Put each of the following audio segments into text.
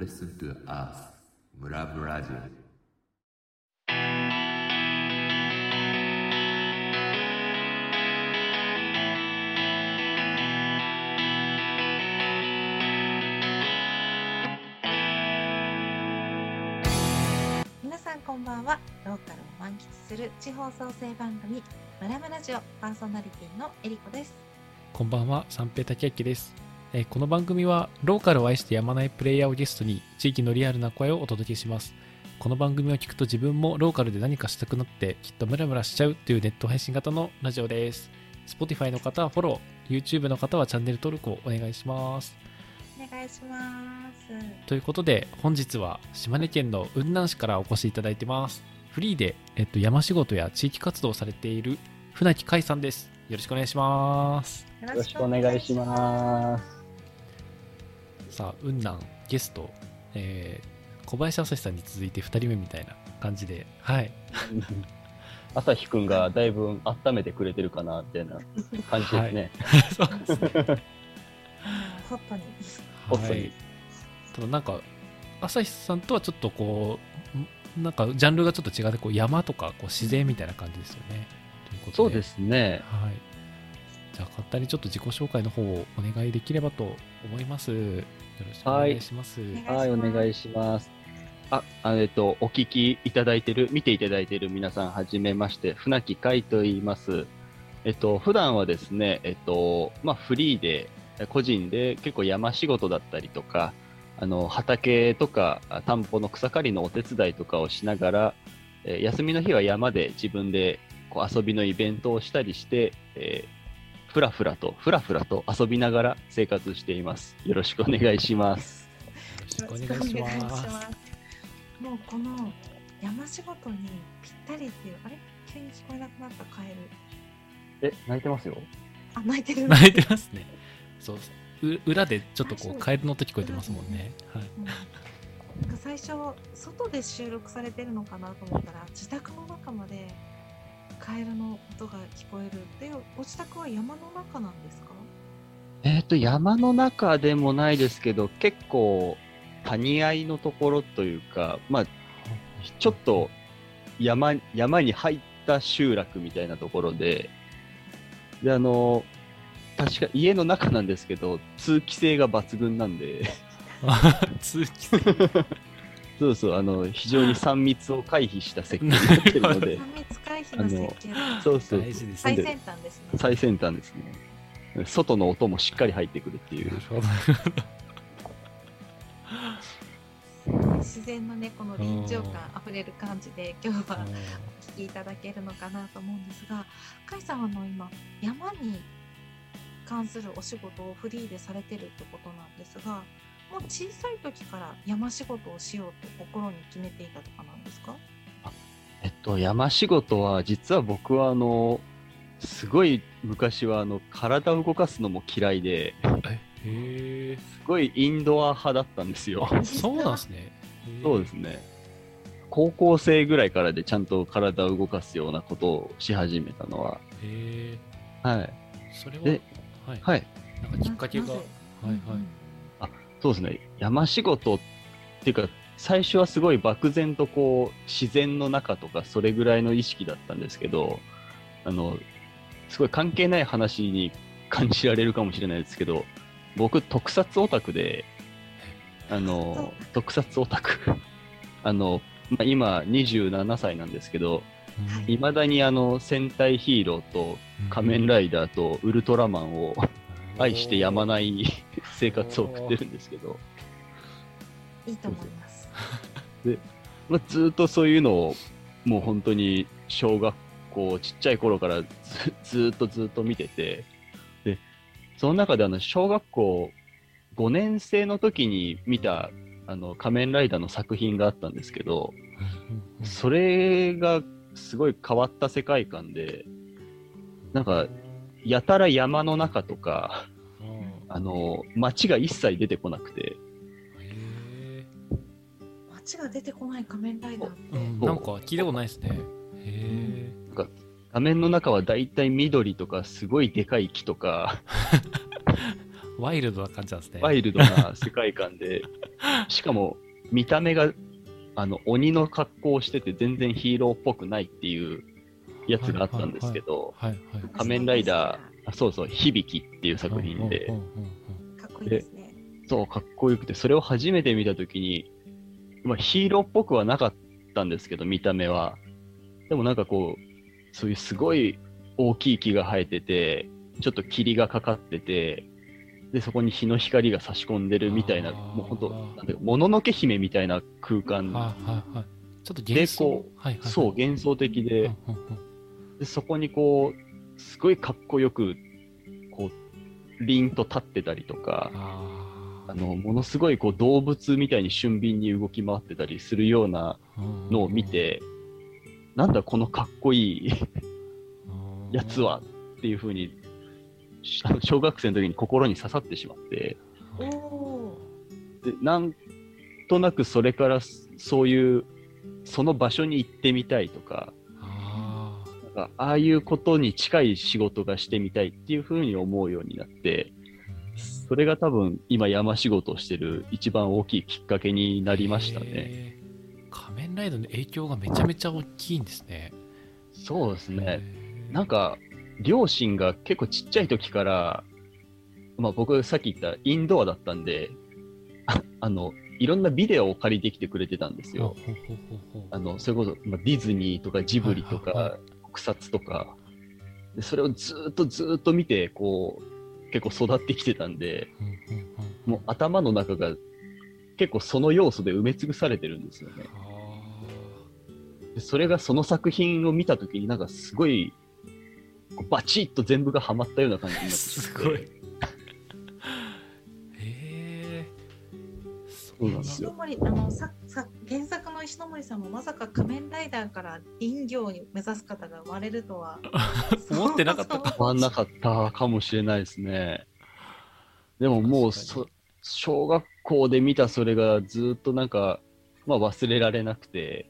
Listen to Us. 村ブラジオ皆さんこんばんは。ローカルを満喫する地方創生番組「ムラムラジオ」パーソナリティのえりこです。こんばんは、三平武明です。えーこの番組は、ローカルを愛してやまないプレイヤーをゲストに、地域のリアルな声をお届けします。この番組を聞くと自分もローカルで何かしたくなって、きっとムラムラしちゃうというネット配信型のラジオです。Spotify の方はフォロー、YouTube の方はチャンネル登録をお願いします。お願いしますということで、本日は島根県の雲南市からお越しいただいてます。フリーで、えっと、山仕事や地域活動をされている船木海さんです。よろしくお願いします。よよろしくお願いします。さあ雲南ゲスト、えー小林朝日さんに続いて2人目みたいな感じではい。朝日くんがだいぶ温めてくれてるかな、みたいな感じですね。そうですね。ホットにホットにはい。ただなんか朝日さんとはちょっとこうんなんかジャンルがちょっと違ってこう山とかこう自然みたいな感じですよね。ということそうですね。はい。じゃあ簡単にちょっと自己紹介の方をお願いできればと思います。よろしくお願いします、はい、お願いします。あ、あえっと、お聞きいただいてる、見ていただいてる皆さん、はじめまして、船木海と言います。えっと、普段はですね、えっと、まあ、フリーで、個人で結構山仕事だったりとか、あの、畑とか、あ田んぼの草刈りのお手伝いとかをしながら、えー休みの日は山で自分でこう遊びのイベントをしたりして、えーふらふらと、ふらふらと遊びながら生活しています。よろしくお願いします。よろしくお願いします。もうこの山仕事にぴったりっていうあれ？急に聞こえなくなったカエル。え、泣いてますよ。あ泣いてる。泣いてますね。そうう裏でちょっとこうカエルの音聞こえてますもんね。はい。うん。なんか最初外で収録されてるのかなと思ったら自宅の中までカエルの音が聞こえる。でご自宅は山の中なんですか？えっ、と、山の中でもないですけど、結構、谷合のところというか、まあ、ちょっと山山に入った集落みたいなところで、で、あの、確か家の中なんですけど、通気性が抜群なんで、通気性。そうそう、あの、非常に3密を回避した設計になってるので、三密の設計だそうそう、大事です最ね先端ですね。最先端ですね。外の音もしっかり入ってくるっていう。自然のねこの臨場感あふれる感じで今日はお聞きいただけるのかなと思うんですが甲斐さんはあの今山に関するお仕事をフリーでされてるってことなんですがもう小さい時から山仕事をしようと心に決めていたとかなんですか？えっと、山仕事は、実は僕は、あの、すごい昔は、あの、体を動かすのも嫌いで、へえすごいインドア派だったんですよ。あそうなんですねそうですね。高校生ぐらいからでちゃんと体を動かすようなことをし始めたのは。へえはい。それはではいはい。なんかきっかけがはいはいそうですね。山仕事っていうか、最初はすごい漠然とこう、自然の中とか、それぐらいの意識だったんですけど、あの、すごい関係ない話に感じられるかもしれないですけど、僕、特撮オタクで、あの、特撮オタク。あの、まあ、今、27歳なんですけど、うんい。まだにあの、戦隊ヒーローと仮面ライダーとウルトラマンを愛してやまない生活を送ってるんですけど、いいと思います まあ、ずっとそういうのをもう本当に小学校ちっちゃい頃から ずずっとずっと見ててでその中であの小学校5年生の時に見たあの仮面ライダーの作品があったんですけどうんそれがすごい変わった世界観でなんかやたら山の中とかうん。あの街が一切出てこなくて街が出てこない仮面ライダーって、うん。なんか聞いたことないですね。へえ画面の中はだいたい緑とかすごいでかい木とか。ワイルドな感じなんですね。ワイルドな世界観で、しかも、見た目が、あの、鬼の格好をしてて全然ヒーローっぽくないっていうやつがあったんですけど、はいはい。仮面ライダー、あそうそう、響きっていう作品で。かっこいいですね。そう、かっこよくて、それを初めて見たときに、まあ、ヒーローっぽくはなかったんですけど、見た目は。でもなんかこう、そういうすごい大きい木が生えてて、ちょっと霧がかかってて、で、そこに日の光が差し込んでるみたいな、もう本当なんていうか、もののけ姫みたいな空間。ちょっと幻想。そう、幻想的で、でそこにこう、すごいかっこよく、こう、凛と立ってたりとか、ああの、ものすごいこう動物みたいに俊敏に動き回ってたりするようなーのを見、て、なんだこのかっこいいうん。やつはっていうふうに、小学生の時に心に刺さってしまって、でなんとなくそれからそういう、その場所に行ってみたいとか、あああいうことに近い仕事がしてみたいっていうふうに思うようになって、ーそれが多分今山仕事をしてる一番大きいきっかけになりましたね。仮面ライダーの影響がめちゃめちゃ大きいんですね。そうですね。なんか、両親が結構ちっちゃい時から、まあ僕さっき言ったインドアだったんで、あ あの、いろんなビデオを借りてきてくれてたんですよ。あの、それこそ、まあ、ディズニーとかジブリとはいはいはか、特撮とか、でそれをずーっとずーっと見て、こう、結構育ってきてたんで、もう頭の中が結構その要素で埋め尽くされてるんですよね。あでそれがその作品を見た時になんかすごい、バチッと全部がハマったような感じになってしまって。すごい石ノ森あのささ原作の石ノ森さんもまさか仮面ライダーから林業に目指す方が生まれるとは。思ってなかった。か変わんなかったかもしれないですね。でももうそ、小学校で見たそれがずっとなんか、まあ忘れられなくて、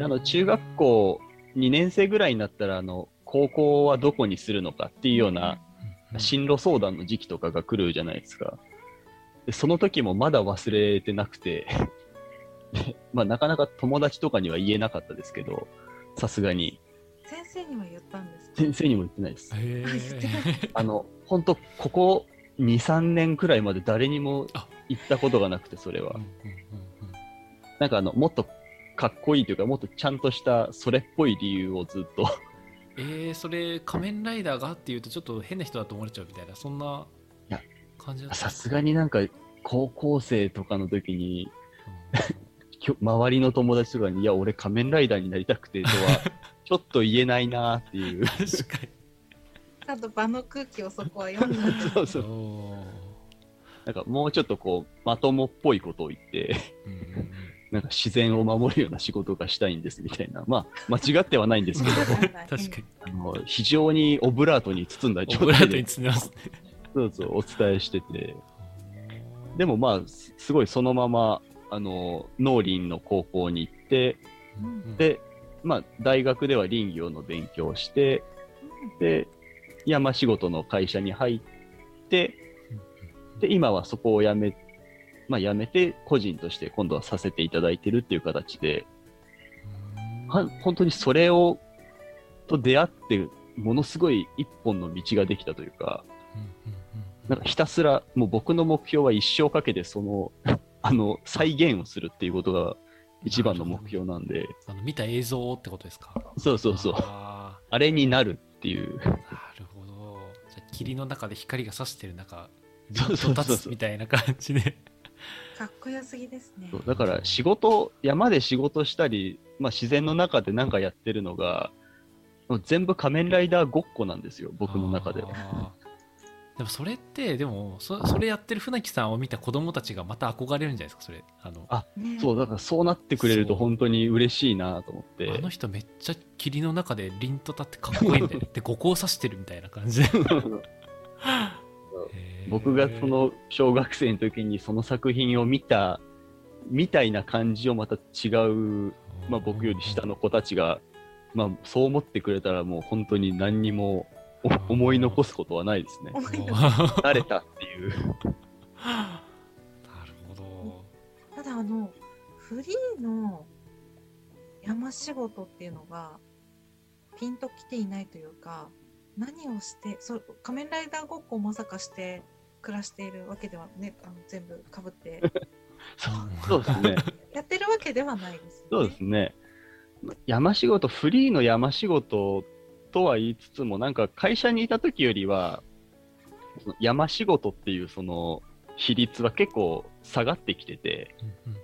あの、中学校2年生ぐらいになったら、あの、高校はどこにするのかっていうような進路相談の時期とかが来るじゃないですか。でその時もまだ忘れてなくて、で まあなかなか友達とかには言えなかったですけど、さすがに。先生には言ったんですか？先生にも言ってないです。あの、本当ここ2、3年くらいまで誰にもあ言ったことがなくて、それはなんかあの、もっとかっこいいというか、もっとちゃんとしたそれっぽい理由をずっと。えー、それ仮面ライダーがっていうとちょっと変な人だと思われちゃうみたいなそんな感じだったさすがになんか、高校生とかの時に、うん。周りの友達とかに、いや、俺仮面ライダーになりたくてとは、ちょっと言えないなっていう。確かに。ちゃんと場の空気をそこは読んだそうそう。なんかもうちょっとこう、まともっぽいことを言って、うん。うんうんなんか自然を守るような仕事がしたいんですみたいな。まあ、間違ってはないんですけど、確かに。あの非常にオブラートに包んだオ状ブラートに態で、包んでますねそうそう、お伝えしてて。でもまあ、すすごいそのまま、あの、農林の高校に行って、うんで、まあ、大学では林業の勉強をして、で、山仕事の会社に入って、で、今はそこを辞め、まあ、辞めて、個人として今度はさせていただいてるっていう形で、は本当にそれを、と出会って、ものすごい一本の道ができたというか、うんうんなんかひたすら、もう僕の目標は一生かけて、その、あの、再現をするっていうことが一番の目標なんで、あの見た映像ってことですか？そうそうそう、ああれになるっていう。ーなるほど。じゃあ霧の中で光が差してる中そうそうそうそう。立つみたいな感じで。かっこよすぎですね。そうだから仕事、山で仕事したり、まあ、自然の中で何かやってるのが、全部仮面ライダーごっこなんですよ、僕の中で。は。でもそれってでもそそれやってる船木さんを見た子供たちがまた憧れるんじゃないですかそれ。あのあね。そう、だからそうなってくれると本当に嬉しいなと思って。あの人めっちゃ霧の中で凛と立ってかっこいいんだよねで五光刺してるみたいな感じ。僕がその小学生の時にその作品を見た、みたいな感じをまた違う、まあ、僕より下の子たちが、まあ、そう思ってくれたらもう本当に何にもお 思い残すことはないですね。思い出す慣れたっていう。なるほどあのフリーの山仕事っていうのがピンときていないというか何をしてそう仮面ライダーごっこをまさかして暮らしているわけではねあの全部かぶって そうですね。やってるわけではないですよね。そうですね。山仕事、フリーの山仕事とは言いつつも、なんか会社にいた時よりは、その山仕事っていうその比率は結構下がってきてて、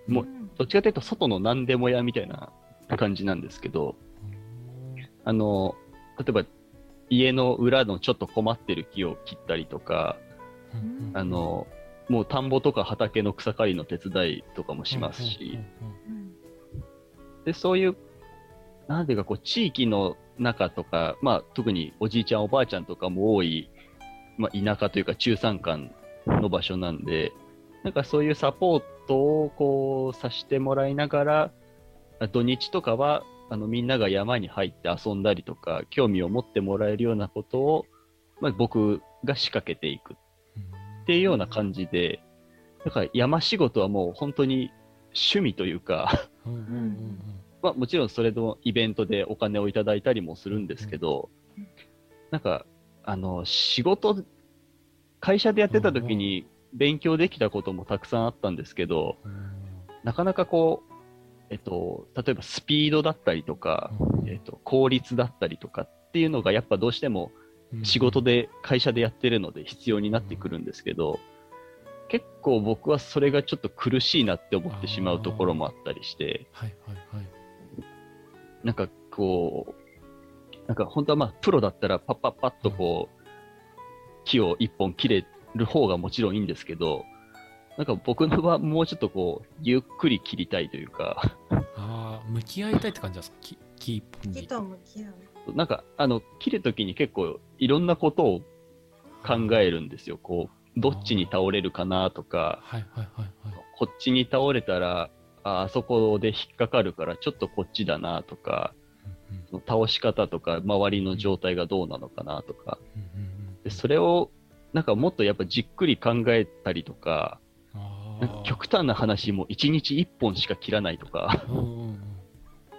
もうんどっちかというと外の何でも屋みたいな感じなんですけど、あの、例えば家の裏のちょっと困ってる木を切ったりとか、あの、もう田んぼとか畑の草刈りの手伝いとかもしますし、うん。で、そういう、なんていうか、こう、地域の中とか、まあ、特におじいちゃん、おばあちゃんとかも多い、まあ、田舎というか、中山間の場所なんで、なんかそういうサポートを、こう、させてもらいながら、土日とかは、あの、みんなが山に入って遊んだりとか、興味を持ってもらえるようなことを、まあ、僕が仕掛けていくっていうような感じで、だから山仕事はもう本当に趣味というか、うんうんうんまあ、もちろんそれのイベントでお金をいただいたりもするんですけど、うん。なんか、あの、仕事、会社でやってた時に勉強できたこともたくさんあったんですけど、なかなかこう、えっと、例えばスピードだったりとか、えっと、効率だったりとかっていうのがやっぱどうしても仕事で、会社でやってるので必要になってくるんですけど、結構僕はそれがちょっと苦しいなって思ってしまうところもあったりして、はいはいはい。なんかこう、なんか本当はまあプロだったらパッパッパッとこう、木を一本切れる方がもちろんいいんですけど、なんか僕の場はもうちょっとこう、ゆっくり切りたいというか、ああ、向き合いたいって感じですか？キキープに。木と向き合う。なんかあの、切るときに結構いろんなことを考えるんですよ。こう、どっちに倒れるかなとか、はいはいはいはい。こっちに倒れたら、ああそこで引っかかるからちょっとこっちだなとか、うんその倒し方とか、周りの状態がどうなのかなとか、うんうんうんでそれをなんかもっとやっぱじっくり考えたりとか、極端な話も1日1本しか切らないとか、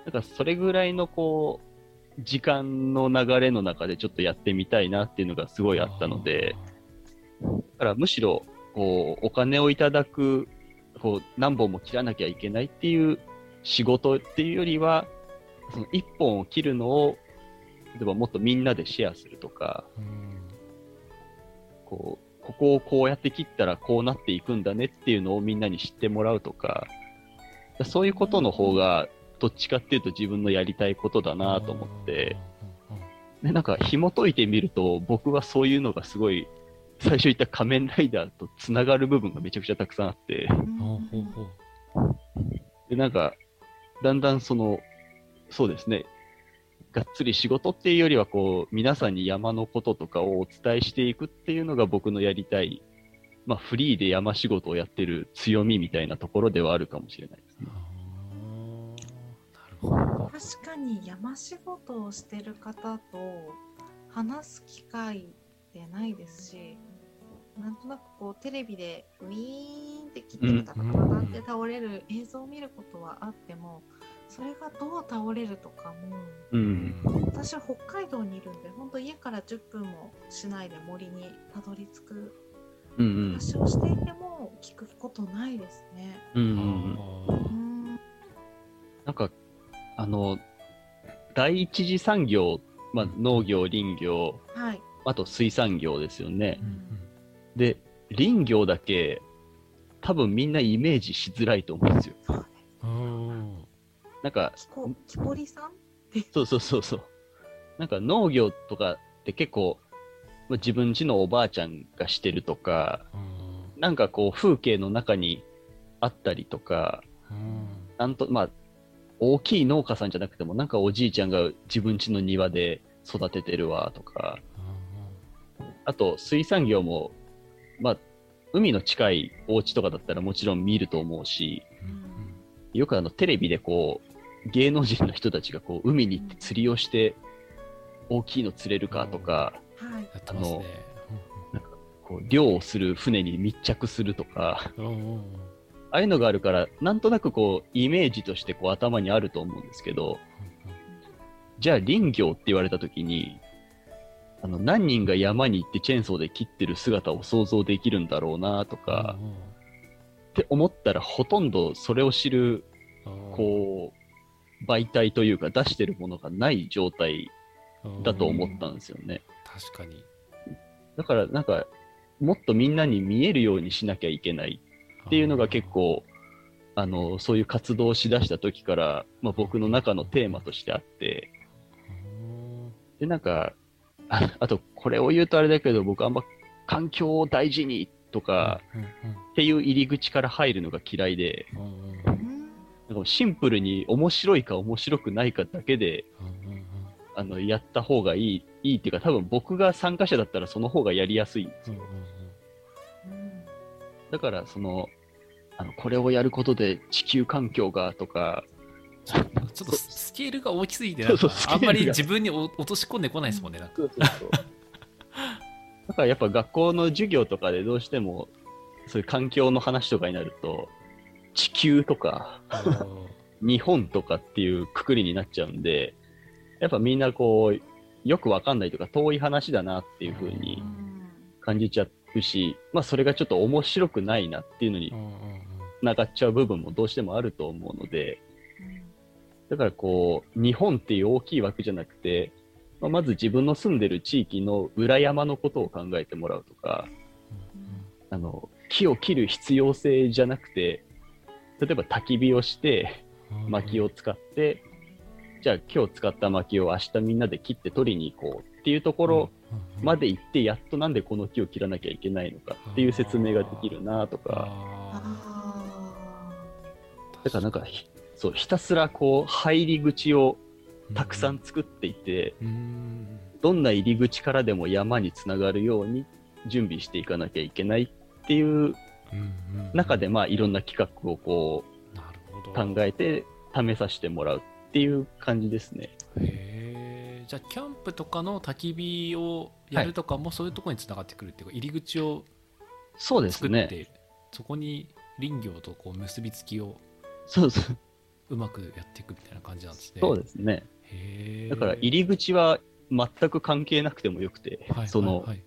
なんかそれぐらいのこう、時間の流れの中でちょっとやってみたいなっていうのがすごいあったので、だからむしろ、こう、お金をいただく、こう、何本も切らなきゃいけないっていう仕事っていうよりは、その1本を切るのを、例えばもっとみんなでシェアするとか、こう、ここをこうやって切ったらこうなっていくんだねっていうのをみんなに知ってもらうとか、そういうことの方が、どっちかっていうと自分のやりたいことだなと思って、で、なんか紐解いてみると、僕はそういうのがすごい、最初言った仮面ライダーとつながる部分がめちゃくちゃたくさんあって、で、なんか、だんだんその、そうですね、がっつり仕事っていうよりは、こう、皆さんに山のこととかをお伝えしていくっていうのが僕のやりたい、まあ、フリーで山仕事をやってる強みみたいなところではあるかもしれないですね。あーなるほど。確かに山仕事をしてる方と話す機会ってないですしなんとなくこうテレビでウィーンって切ってるタタタタって倒れる映像を見ることはあってもそれがどう倒れるとかもうん。私は北海道にいるんで本当家から10分もしないで森にたどり着く。話をしていても聞くことないですね。うんううんうん。うんなんか、あの、第一次産業、まあ、農業、林業、はい、あと水産業ですよねう。んで、林業だけ、多分みんなイメージしづらいと思うんですよ。なんか、きこきこりさん？そうそうそうそう。なんか農業とかって結構、まあ自分家のおばあちゃんがしてるとか、うん。なんかこう風景の中にあったりとか、うん。なんと、まあ、大きい農家さんじゃなくても、なんかおじいちゃんが自分家の庭で育ててるわとか、あと水産業も、まあ、海の近いお家とかだったらもちろん見ると思うし、うんよくあのテレビでこう、芸能人の人たちがこう海に行って釣りをして、大きいの釣れるかとか、はいやってますね。こう漁をする船に密着するとか、ああいうのがあるから、なんとなくこう、イメージとしてこう頭にあると思うんですけど、じゃあ林業って言われたときに、あの、何人が山に行ってチェーンソーで切ってる姿を想像できるんだろうなとか、って思ったらほとんどそれを知る、こう、媒体というか出してるものがない状態だと思ったんですよね。確かに。だからなんか、もっとみんなに見えるようにしなきゃいけないっていうのが結構、あの、そういう活動をしだした時から、まあ、僕の中のテーマとしてあって、で、なんか、あ あと、これを言うとあれだけど、僕あんま環境を大事にとか、っていう入り口から入るのが嫌いで、なんかシンプルに面白いか面白くないかだけで、あの、やった方がいい、いいっていうか、多分僕が参加者だったらその方がやりやすいんですよ。だから、その、あの、これをやることで地球環境がとか、ちょっとスケールが大きすぎて、あんまり自分にお落とし込んでこないですもんね。なんか。そうそうそう。だからやっぱ学校の授業とかでどうしても、そういう環境の話とかになると、地球とか、日本とかっていうくくりになっちゃうんで、やっぱみんなこう、よくわかんないとか遠い話だなっていう風に感じちゃうし、まあそれがちょっと面白くないなっていうのにうんうんうん。繋がっちゃう部分もどうしてもあると思うので、だからこう、日本っていう大きい枠じゃなくて、まあ、まず自分の住んでる地域の裏山のことを考えてもらうとか、あの、木を切る必要性じゃなくて、例えば焚き火をして、薪を使って、じゃあ今日使った薪を明日みんなで切って取りに行こうっていうところまで行って、やっとなんでこの木を切らなきゃいけないのかっていう説明ができるなとか、だからなんかひ、そう、ひたすらこう、入り口をたくさん作っていて、うんどんな入り口からでも山につながるように準備していかなきゃいけないっていう中で、まあ、いろんな企画をこう考えて試させてもらうっていう感じですね。へえじゃあキャンプとかの焚き火をやるとかもそういうところにつながってくるっていうか、入り口をそうです作って、ね。そこに林業とこう結びつきをそうそう。うまくやっていくみたいな感じなんですね。そうですね。だから入り口は全く関係なくてもよくて、はいその、はいはい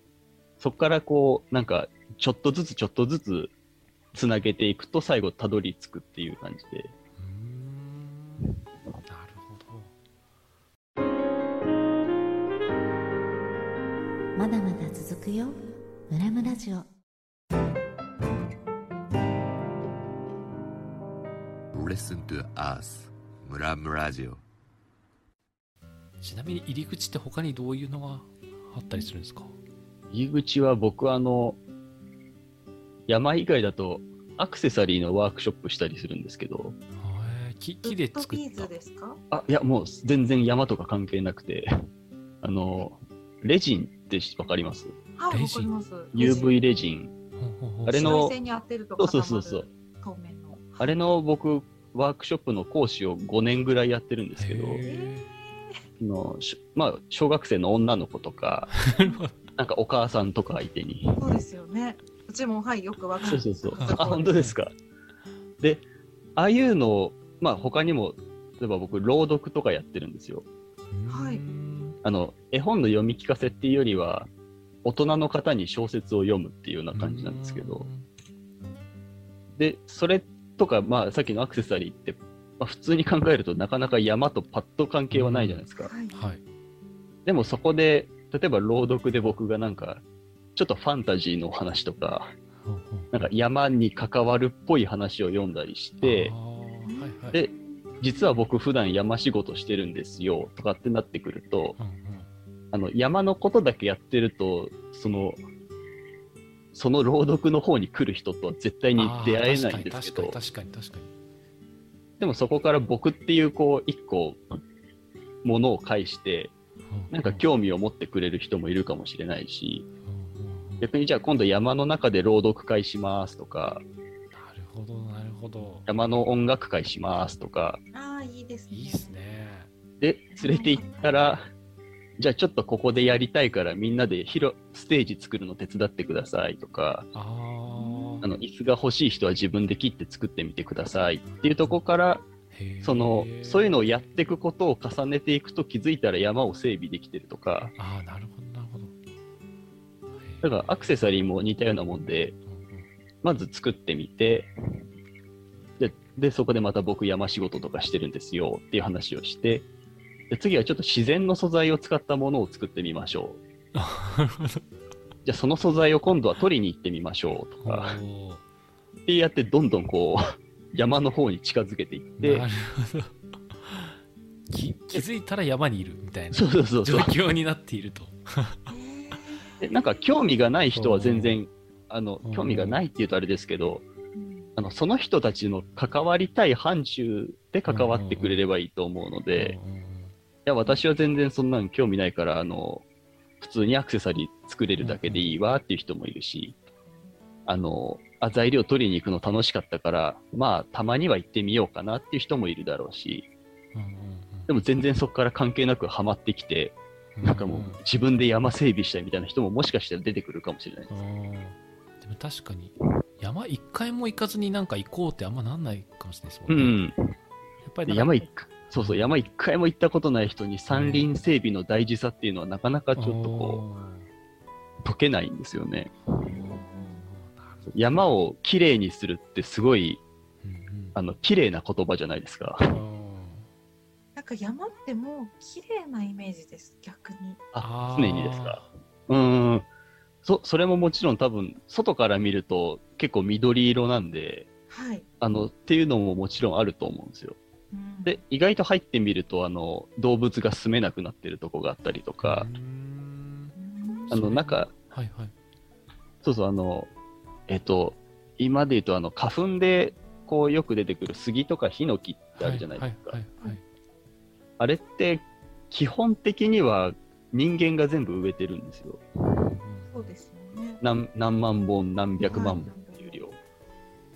そこからこう、なんか、ちょっとずつちょっとずつつなげていくと最後たどり着くっていう感じで。うーんなるほど。まだまだ続くよムラムラジオ Listen to us ムラムラジオちなみに入り口って他にどういうのがあったりするんですか？入り口は僕はあの、山以外だとアクセサリーのワークショップしたりするんですけど、木ー木でウッドビーズですかあ、いやもう全然山とか関係なくて、あの、レジンってわかります？はい、レジわかります。?UV レジン。ほうほうほうあれの紫外線に当てると固まるそうそうそう透明の。あれの僕、ワークショップの講師を5年ぐらいやってるんですけど、のしまあ、小学生の女の子とか、えなんかお母さんとか相手に。そうですよね。うちもはいよくわかる。そうそうそう。はいあ、本当ですか。で、ああいうのを、まあ他にも、例えば僕、朗読とかやってるんですよ。はいうんあの、絵本の読み聞かせっていうよりは、大人の方に小説を読むっていうような感じなんですけど、で、それとか、まあさっきのアクセサリーって、まあ、普通に考えるとなかなか山とパッと関係はないじゃないですか。はい。はい。でもそこで、例えば朗読で僕がなんか、ちょっとファンタジーのお話とか、なんか山に関わるっぽい話を読んだりしてはいはい。で、実は僕普段山仕事してるんですよとかってなってくると、うんうん。あの山のことだけやってると、その、その朗読の方に来る人とは絶対に出会えないんですけど、あー確かに確かに確かに確かでもそこから僕っていうこう、一個、ものを介して、になんか興味を持ってくれる人もいるかもしれないし、逆にじゃあ今度山の中で朗読会しますとか、なるほどなるほど。山の音楽会しますとか、ああ、いいですね。いいっすね。で、連れて行ったら、じゃあちょっとここでやりたいからみんなで広ステージ作るの手伝ってくださいとか、ああの椅子が欲しい人は自分で切って作ってみてくださいっていうところから、そのそういうのをやっていくことを重ねていくと気づいたら山を整備できてるとか、ああ、なるほど、なるほど。だからアクセサリーも似たようなもんで、まず作ってみて、で、でそこでまた僕山仕事とかしてるんですよっていう話をして、で次はちょっと自然の素材を使ったものを作ってみましょう。なるほど。じゃあその素材を今度は取りに行ってみましょうとか、ってやってどんどんこう、山の方に近づけていってな、るほど。き気づいたら山にいるみたいな状う。況になっていると。でなんか興味がない人は全然、あのうん、興味がないって言うとあれですけど、うんあの、その人たちの関わりたい範疇で関わってくれればいいと思うので、うんうんうんいや、私は全然そんなの興味ないから、あの、普通にアクセサリー作れるだけでいいわっていう人もいるし、あの、あ、材料取りに行くの楽しかったから、まあ、たまには行ってみようかなっていう人もいるだろうし、でも全然そこから関係なくハマってきて、うんなんかもう自分で山整備したいみたいな人ももしかしたら出てくるかもしれないです。うんでも確かに山一回も行かずになんか行こうってあんまなんないかもしれないですもね。うんん。やっぱり山一回、そうそう、山一回も行ったことない人に山林整備の大事さっていうのはなかなかちょっとこう、解けないんですよね。山をきれいにするってすごい、あの、綺麗な言葉じゃないですか。なんか山ってもう綺麗なイメージです逆にあー常にですか。うーん。そ、それももちろん多分、外から見ると結構緑色なんで、はい、あの、っていうのももちろんあると思うんですよ。うん、で、意外と入ってみると、あの、動物が住めなくなってるとこがあったりとかあの、なんか、はいはい。そうそう、あの、えっと、今で言うと、あの、花粉で、こう、よく出てくる杉とかヒノキってあるじゃないですか。はいはいはいあれって、基本的には人間が全部植えてるんですよ。はいそうですよね何何万本、何百万本はいっていう量。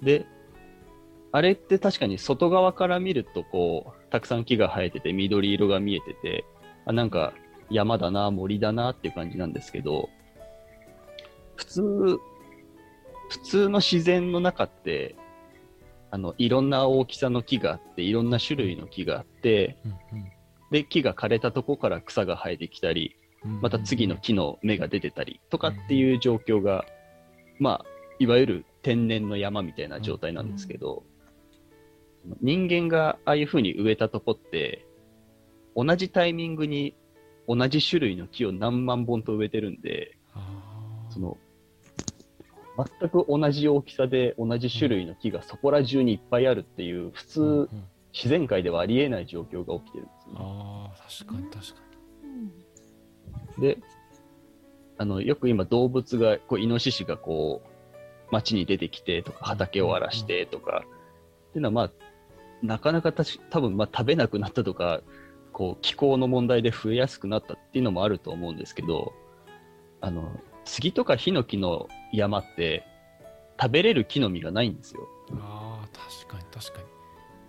で、あれって確かに外側から見ると、こう、たくさん木が生えてて、緑色が見えてて、あなんか山だな、森だなっていう感じなんですけど、普通、普通の自然の中って、あの、いろんな大きさの木があって、いろんな種類の木があって、うんうん。で、木が枯れたとこから草が生えてきたり、うんまた次の木の芽が出てたりとかっていう状況が、まあ、いわゆる天然の山みたいな状態なんですけど、人間がああいうふうに植えたとこって、同じタイミングに同じ種類の木を何万本と植えてるんで、その、全く同じ大きさで同じ種類の木がそこら中にいっぱいあるっていう、普通、うんうん。自然界ではありえない状況が起きてるんですよね。あー確かに確かうん。で、あの、よく今動物が、こう、イノシシがこう、街に出てきてとか、畑を荒らしてとか、っていうのはまあ、なかなかたし多分まあ食べなくなったとか、こう、気候の問題で増えやすくなったっていうのもあると思うんですけど、あの、杉とかヒノキの山って、食べれる木の実がないんですよ。に。ああ、確かに確かに。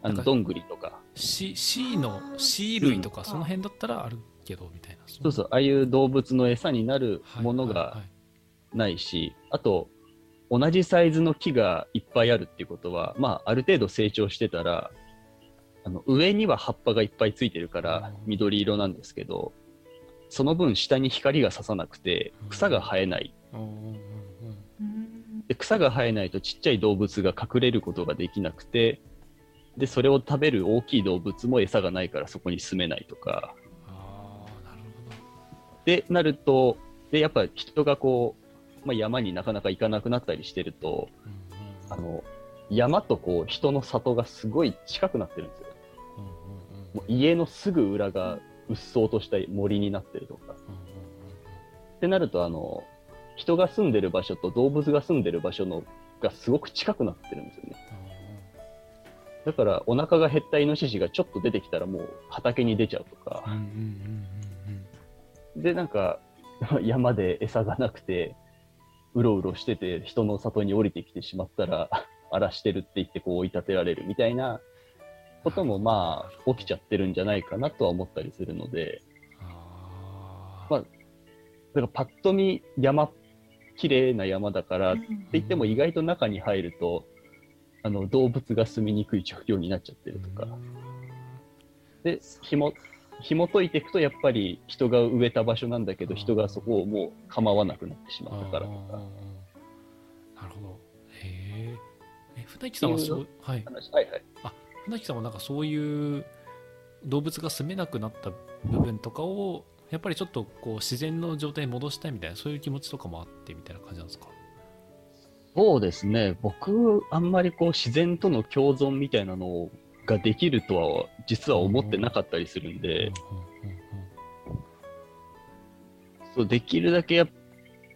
あの、どんぐりとか。C, C の C 類とかうんその辺だったらあるけどみたいな。そうそう、ああいう動物の餌になるはいものがはいはいないし、あと、同じサイズの木がいっぱいあるっていうことは、まあ、ある程度成長してたら、あの上には葉っぱがいっぱいついてるからうん緑色なんですけど、その分下に光が差さなくてうん。草が生えない。で草が生えないとちっちゃい動物が隠れることができなくて、で、それを食べる大きい動物も餌がないからそこに住めないとか。で、なると、で、やっぱ人がこう、まあ、山になかなか行かなくなったりしてると、うんあの、山とこう人の里がすごい近くなってるんですよ。うんうんうんもう家のすぐ裏がうっそうとした森になってるとか。うんうんうんってなると、あの、人が住んでる場所と動物が住んでる場所のがすごく近くなってるんですよね。だから、お腹が減ったイノシシがちょっと出てきたらもう畑に出ちゃうとかうんうんうんうんで、なんか、山で餌がなくて、うろうろしてて、人の里に降りてきてしまったら、荒らしてるって言ってこう追い立てられるみたいなこともまあ起きちゃってるんじゃないかなとは思ったりするので、まあだからパッと見山っ綺麗な山だから、ってうん言っても意外と中に入ると、あの、動物が住みにくい状況になっちゃってるとか。で、ひも、紐解いていくと、やっぱり人が植えた場所なんだけど、人がそこをもう構わなくなってしまったからとか。なるほど。へえ。え、船木さんはそう、はい。話はいはい。船木さんはなんかそういう動物が住めなくなった部分とかを、やっぱりちょっとこう自然の状態に戻したいみたいな、そういう気持ちとかもあってみたいな感じなんですか？そうですね。僕、あんまりこう自然との共存みたいなのができるとは、実は思ってなかったりするんで、そう、できるだけやっ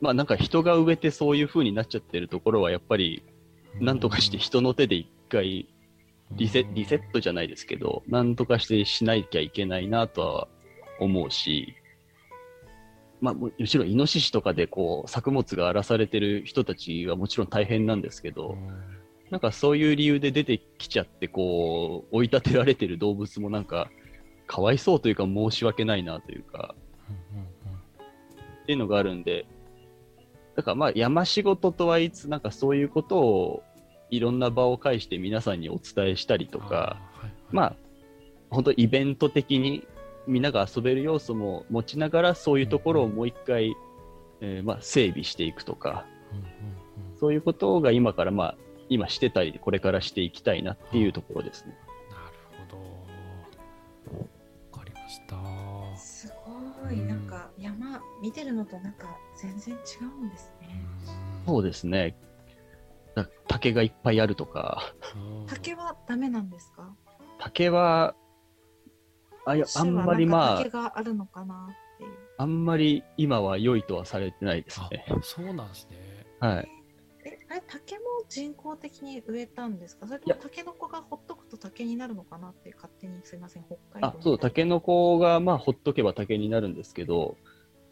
まあなんか人が植えてそういう風になっちゃってるところは、やっぱり、なんとかして人の手で一回リセリセットじゃないですけど、なんとかしてしなきゃいけないなとは思うし、まあ、もむしろイノシシとかでこう作物が荒らされてる人たちはもちろん大変なんですけど、なんかそういう理由で出てきちゃって、こう、追い立てられてる動物もなんか、かわいそうというか申し訳ないなというか、っていうのがあるんで、だからまあ山仕事とはいつ、なんかそういうことをいろんな場を介して皆さんにお伝えしたりとか、まあ、本当イベント的にみんなが遊べる要素も持ちながら、そういうところをもう一回、えーまあ、整備していくとか、そういうことが今からまあ、今してたり、これからしていきたいなっていうところですね。なるほど。わかりました。すごい、なんか山見てるのとなんか全然違うんですね。そうですね。だ竹がいっぱいあるとか、竹はダメなんですか？竹は、あいやあんまりまあ竹、があるのかなっていう。あんまり今は良いとはされてないですね。そうなんですね。はい。え、あれ竹も人工的に植えたんですか？それとも竹の子がほっとくと竹になるのかなって勝手にすいません、北海道あ、そう、タケノコがまあほっとけば竹になるんですけど、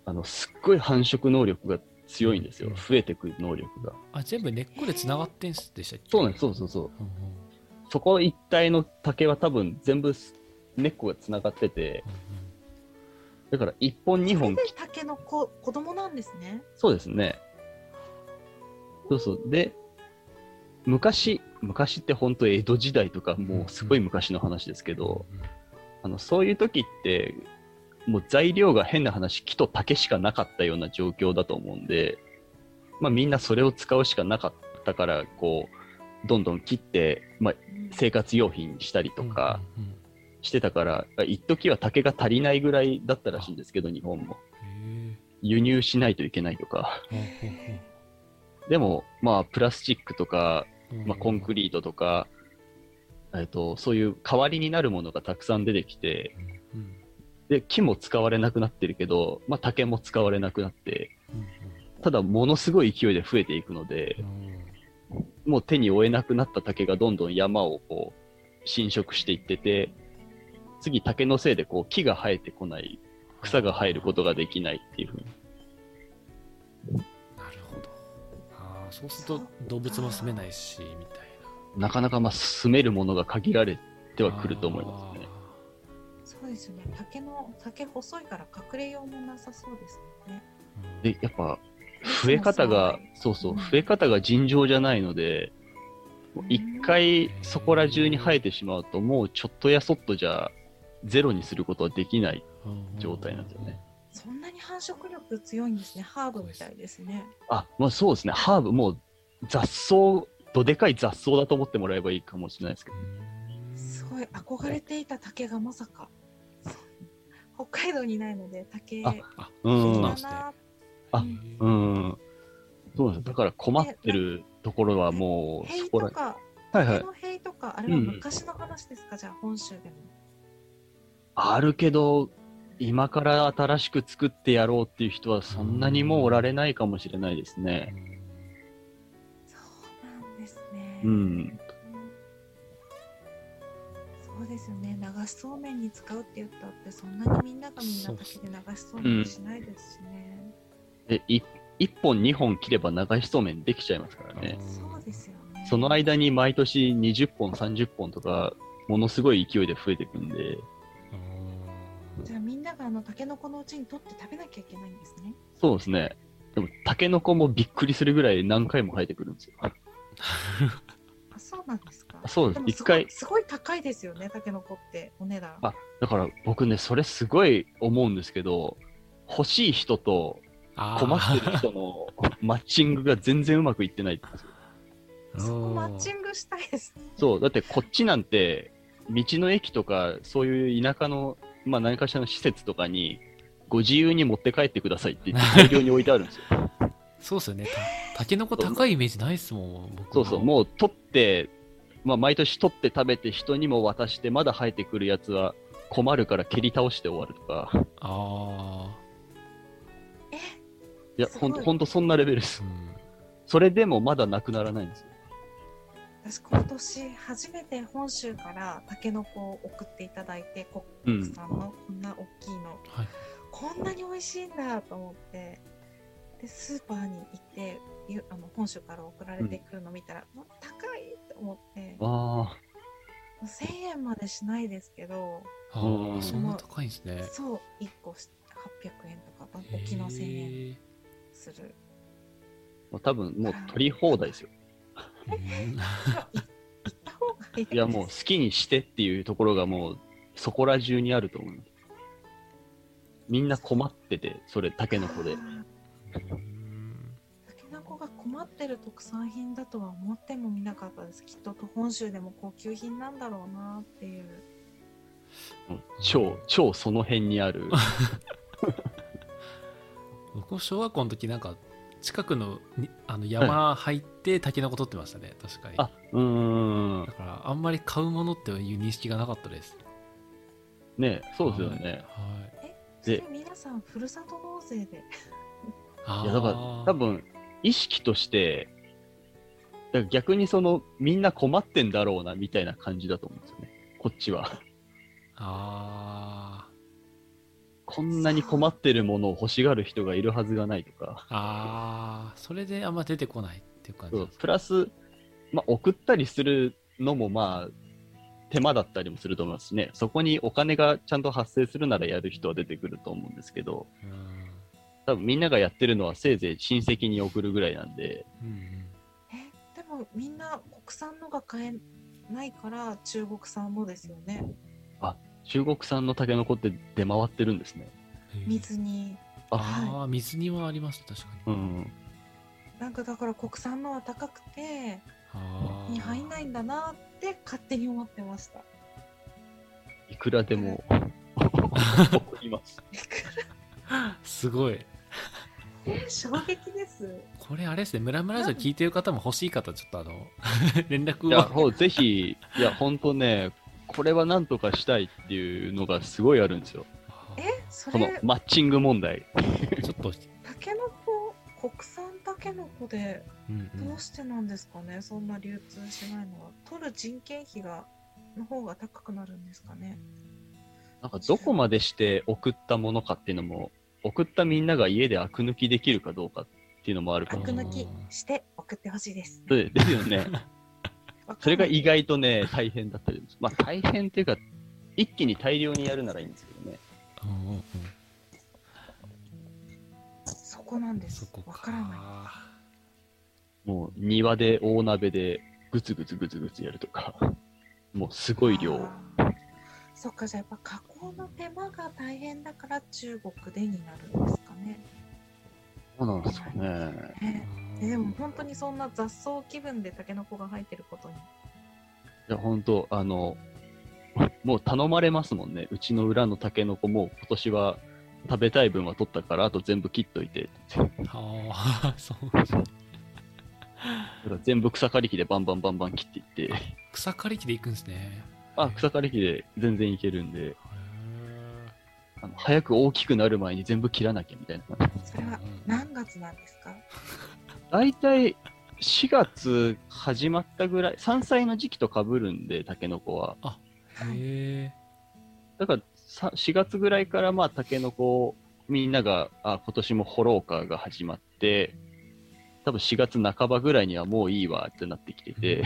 あの、すっごい繁殖能力が強いんですよ。増えてくる能力が。あ、全部根っこで繋がってんすでしたっけ？そうなんです、そうそうそう。うんうんそこ一帯の竹は多分全部根っこがつながってて、だから1本2本それで竹の子子供なんですね。そうですね。そうそう。で、昔、昔って本当江戸時代とかもうすごい昔の話ですけど、あの、そういう時って、もう材料が変な話、木と竹しかなかったような状況だと思うんで、まあみんなそれを使うしかなかったから、こう、どんどん切って、まあ生活用品にしたりとかしてたから、一時は竹が足りないぐらいだったらしいんですけど、日本も。輸入しないといけないとか。でも、まあ、プラスチックとか、まあ、コンクリートとか、えっと、そういう代わりになるものがたくさん出てきて、で、木も使われなくなってるけど、まあ、竹も使われなくなって、ただ、ものすごい勢いで増えていくので、もう手に負えなくなった竹がどんどん山をこう、侵食していってて、次、竹のせいでこう、木が生えてこない、草が生えることができないっていうふうに。そうすると動物も住めないし、みたいなかなかまあ住めるものが限られてはくると思いますね。そうですよね。竹の竹細いから隠れようもなさそうですよね。で、やっぱ、増え方が、そうそう、増え方が尋常じゃないので、もう一回そこら中に生えてしまうと、もうちょっとやそっとじゃゼロにすることはできない状態なんですよね。そんなに繁殖力強いんですね。ハーブみたいですね。あ、まあそうですね、ハーブ、もう雑草、どでかい雑草だと思ってもらえばいいかもしれないですけど。すごい憧れていた竹がまさか。北海道にないので竹。あうんそうなんですね。あ、うん。そうなんです。だから困ってるところはもう、塀そことら、か、はいはい竹の塀とか、あれは昔の話ですか、じゃあ本州でも。あるけど、今から新しく作ってやろうっていう人はそんなにもうおられないかもしれないですね。そうなんですね。うん。そうですよね。流しそうめんに使うって言ったって、そんなにみんながみんな竹で流しそうめんにしないですしね。で、い1本2本切れば流しそうめんできちゃいますからね。そうですよね。その間に毎年20本、30本とか、ものすごい勢いで増えていくんで、ながあのタケノコのうちに取って食べなきゃいけないんですね。そうですね。でも、タケノコもびっくりするぐらい何回も生えてくるんですよ。あ、そうなんですかあ。そうですも。一回すごい、すごい高いですよね、タケノコって、お値段。あだから僕ね、それすごい思うんですけど、欲しい人と困ってる人の マッチングが全然うまくいってないんですよ。そこマッチングしたいですね。そう、だってこっちなんて、道の駅とか、そういう田舎の、まあ何かしらの施設とかに、ご自由に持って帰ってくださいって言って大量に置いてあるんですよ。そうっすよね。たタケノコ高いイメージないっすもん、僕そうそう、もう取って、まあ毎年取って食べて人にも渡して、まだ生えてくるやつは困るから蹴り倒して終わるとか。あいや、ほんと、ほんとそんなレベルですあ。う。ん。それでもまだなくならないんですよ。私今年初めて本州からタケノコを送っていただいてコうんックさんのこんな大きいの、はい。こんなに美味しいんだと思って。でスーパーに行ってゆあの本州から送られてくるの見たら、うわ高いと思って。あ。1000円までしないですけどああ、うん。そんな高いんですね。そう。1個し800円とか大きいの1000円する。あ、多分もう取り放題ですよ。うんいやい行った方がいいですいや、もう好きにしてっていうところがもうそこら中にあると思う。みんな困ってて、それ、タケノコでタケノコが困ってる特産品だとは思ってもみなかったですきっと本州でも高級品なんだろうなっていううん超、超その辺にある。僕も小学校の時なんか、近くのにあの山入ってタケノコ取ってましたね、確かに。あ、うーんだ。から、あんまり買うものっていう認識がなかったです。ねそうですよね。はい。え皆さんふるさと納税で？あいや、だから、多分、意識として、逆にその、みんな困ってんだろうな、みたいな感じだと思うんですよね。こっちは。あこんなに困ってるものを欲しがる人がいるはずがないとか。あ、ああ、それであんま出てこないっていう感じプラス、まあ、送ったりするのもまあ、手間だったりもすると思いますしね。そこにお金がちゃんと発生するならやる人は出てくると思うんですけど、うん。多分みんながやってるのはせいぜい親戚に送るぐらいなんで、うんうん。えでもみんな国産のが買えないから中国産のですよね中国産のタケノコって出回ってるんですね。水にああ、水にはあります、確かに。うん。なんかだから国産のは高くて。に入んないんだなって勝手に思ってましたいくらでも送ります。すごい。え衝撃ですこれあれですね、ムラムラジオ聞いてる方も欲しい方、ちょっとあの、連絡いや、を。ほうぜひ、いや、ほんとね、これはなんとかしたいっていうのがすごいあるんですよ。えそこのれマッチング問題。ちょっと、タケノコ国産タケノコでうんうんどうしてなんですかね、そんな流通しないのは取る人件費がの方が高くなるんですかね？なんかどこまでして送ったものかっていうのも、送ったみんなが家でアク抜きできるかどうかっていうのもあるかもアク。抜きして送ってほしいですでですよね。それが意外とね、大変だったりします。まあ大変っていうか、一気に大量にやるならいいんですけどね。うんうんうんそこなんですそこか。わからないもう庭で大鍋でグツグツグツグツやるとか、もうすごい量。そっかじゃあやっぱ加工の手間が大変だから中国でになるんですかねそうなんですかね。でも本当にそんな雑草気分でタケノコが生えてることにいや、本当あの、もう頼まれますもんね。うちの裏のタケノコも今年は食べたい分は取ったから、あと全部切っといて。ああ、そう。だから全部草刈り機でバンバンバンバン切っていって、草刈り機で行くんですね。あ、草刈り機で全然いけるんで、へあの早く大きくなる前に全部切らなきゃみたいな感じ。それは何月なんですか？大体4月始まったぐらい、山菜の時期と被るんで、タケノコは。ーへえ。だからさ4月ぐらいからまあタケノコをみんながあ今年も掘ろうかが始まって多分4月半ばぐらいにはもういいわってなってきてて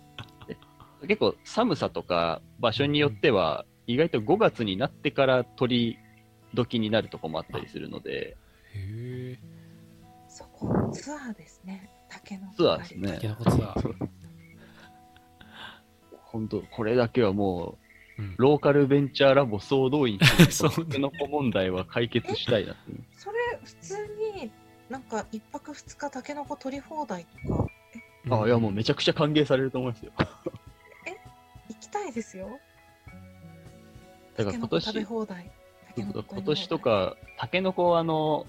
結構寒さとか場所によっては意外と5月になってから取り時になるとこもあったりするのでへえ。そこツアーですね。竹のツアーですねタケノコツアー。本当これだけはもうローカルベンチャーラボ総動員して、そうタケノコ問題は解決したいなって。それ普通になんか一泊二日タケノコ取り放題とか？あいや、もうめちゃくちゃ歓迎されると思いますよ。行きたいですよ。だから今年今年と。か、タケノコはあの、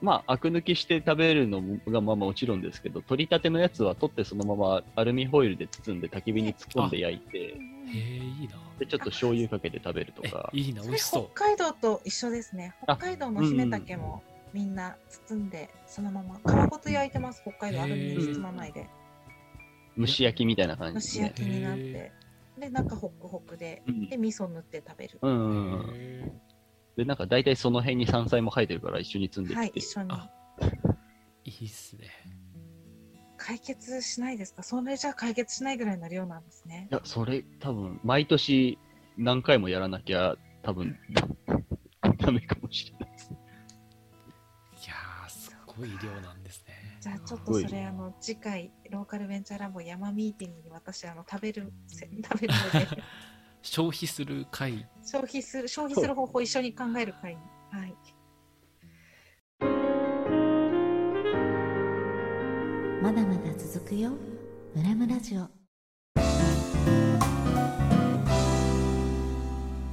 まあ、アク抜きして食べるのがまあまあもちろんですけど、取りたてのやつは取ってそのままアルミホイルで包んで焚き火に突っ込んで焼いてう、んへえ、いいな。で、ちょっと醤油かけて食べるとえか、、いいな、それ北美味しそ海道と一緒ですね。あ北海道の姫竹もみんな包んで、そのまま皮ごと焼いてます。北海道アルミに包まないで。蒸し焼きみたいな感蒸じですねし焼。きになっへて。で、中ホクホクで、うんで、味噌塗って食べる。うんで、なんか大体その辺に山菜も生えてるから一緒に積んではい、きて、一緒に。いいっすね。解決しないですか？それじゃ解決しないぐらいの量なんですねい。や、それ多分、毎年何回もやらなきゃ、多分、ダメかもしれないですね。いやー、すごい量なんですね。じゃあちょっとそれあの次回ローカルベンチャーラボ山ミーティングに私あの食べるせ 食べるので。消費する回。消費する消費する方法を一緒に考える会。にはい。まだまだ続くよ。ムラムラジオ。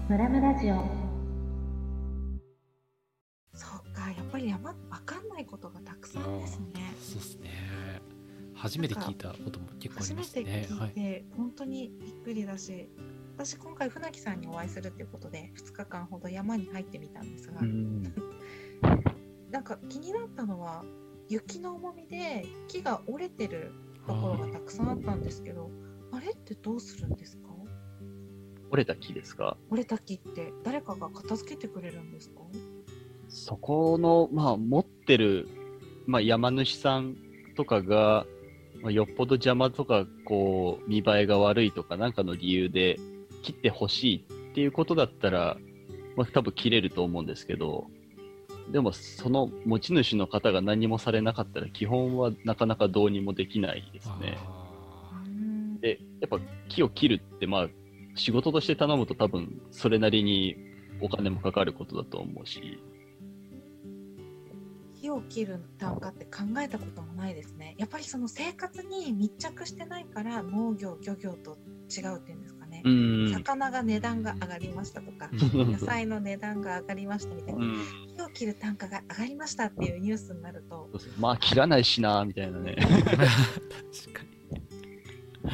ムラムラジオやっぱり山わかんないことがたくさんですねそうっすね。初めて聞いたことも結構あり初めますね。て聞はいい。て本当にびっくりだし私今回船木さんにお会いするっていうことで2日間ほど山に入ってみたんですが、うん。なんか気になったのは雪の重みで木が折れてるところがたくさんあったんですけどあれってどうするんですか？折れた木ですか？折れた木って誰かが片付けてくれるんですか？そこの、まあ、持ってる、まあ、山主さんとかが、まあ、よっぽど邪魔とか、こう、見栄えが悪いとか、なんかの理由で切ってほしいっていうことだったら、まあ、多分切れると思うんですけど、でも、その持ち主の方が何もされなかったら、基本はなかなかどうにもできないですね。で、やっぱ木を切るって、まあ、仕事として頼むと多分、それなりにお金もかかることだと思うし、木を切る単価って考えたこともないですね。やっぱりその生活に密着してないから農業漁業と違うっていうんですかね、うん。魚が値段が上がりましたとか野菜の値段が上がりましたみたいな。うん。木を切る単価が上がりましたっていうニュースになるとまあ切らないしなみたいなね。確かに。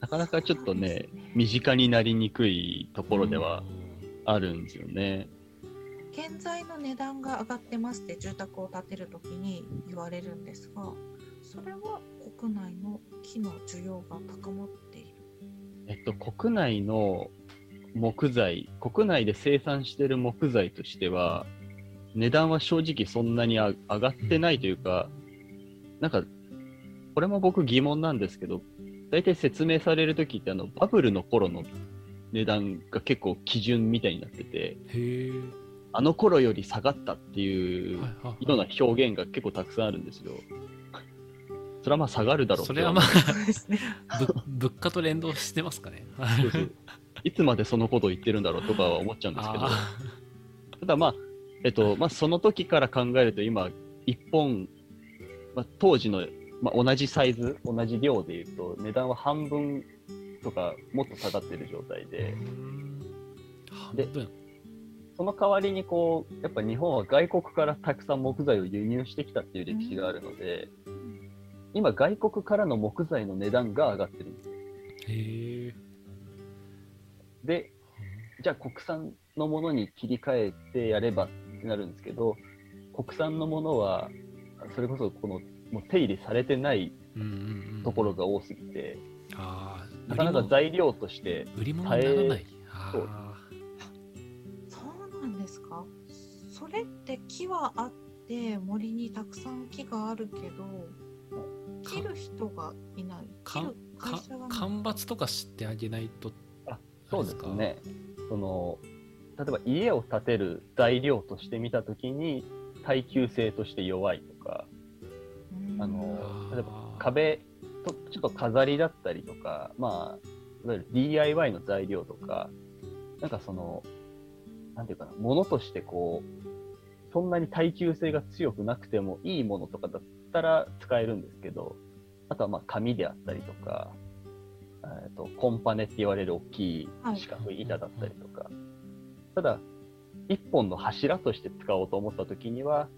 なかなかちょっとね。身近になりにくいところではあるんですよね。建材の値段が上がってますって住宅を建てるときに言われるんですがそれは国内の木の需要が高まっているえっと国内の木材国内で生産してる木材としては値段は正直そんなにあ上がってないというか、なんかこれも僕疑問なんですけど大体説明される時ってあのバブルの頃の値段が結構基準みたいになってて。あの頃より下がったっていうような表現が結構たくさんあるんですよ。それはまあ下がるだろうそれはまあ物価と連動してますかね。そうそういつまでそのことを言ってるんだろうとかは思っちゃうんですけど、あただまあ、えっと、まあその時から考えると今、1本、まあ、当時の、まあ、同じサイズ、同じ量で言うと値段は半分とかもっと下がってる状態ーで、で分。その代わりにこう、やっぱ日本は外国からたくさん木材を輸入してきたっていう歴史があるので、今外国からの木材の値段が上がってるんです。へえ。で、じゃあ国産のものに切り替えてやればってなるんですけど、国産のものは、それこそこの、もう手入れされてないうんうんうんところが多すぎて、ああ、なかなか材料として、売り物にならない。そうって木はあって森にたくさん木があるけど切る人がいないか切る会社がない間伐とかしてあげないと。そうですね。その、例えば家を建てる材料として見たときに、耐久性として弱いとか、うんあの例えば壁とちょっと飾りだったりとか、まあ、いわゆる DIY の材料とか、なんかその、なんていうかな、ものとしてこう、そんなに耐久性が強くなくてもいいものとかだったら使えるんですけど、あとはまあ紙であったりとか、えーとコンパネって言われる大きい四角い板だったりとか、ただ、一本の柱として使おうと思った時には、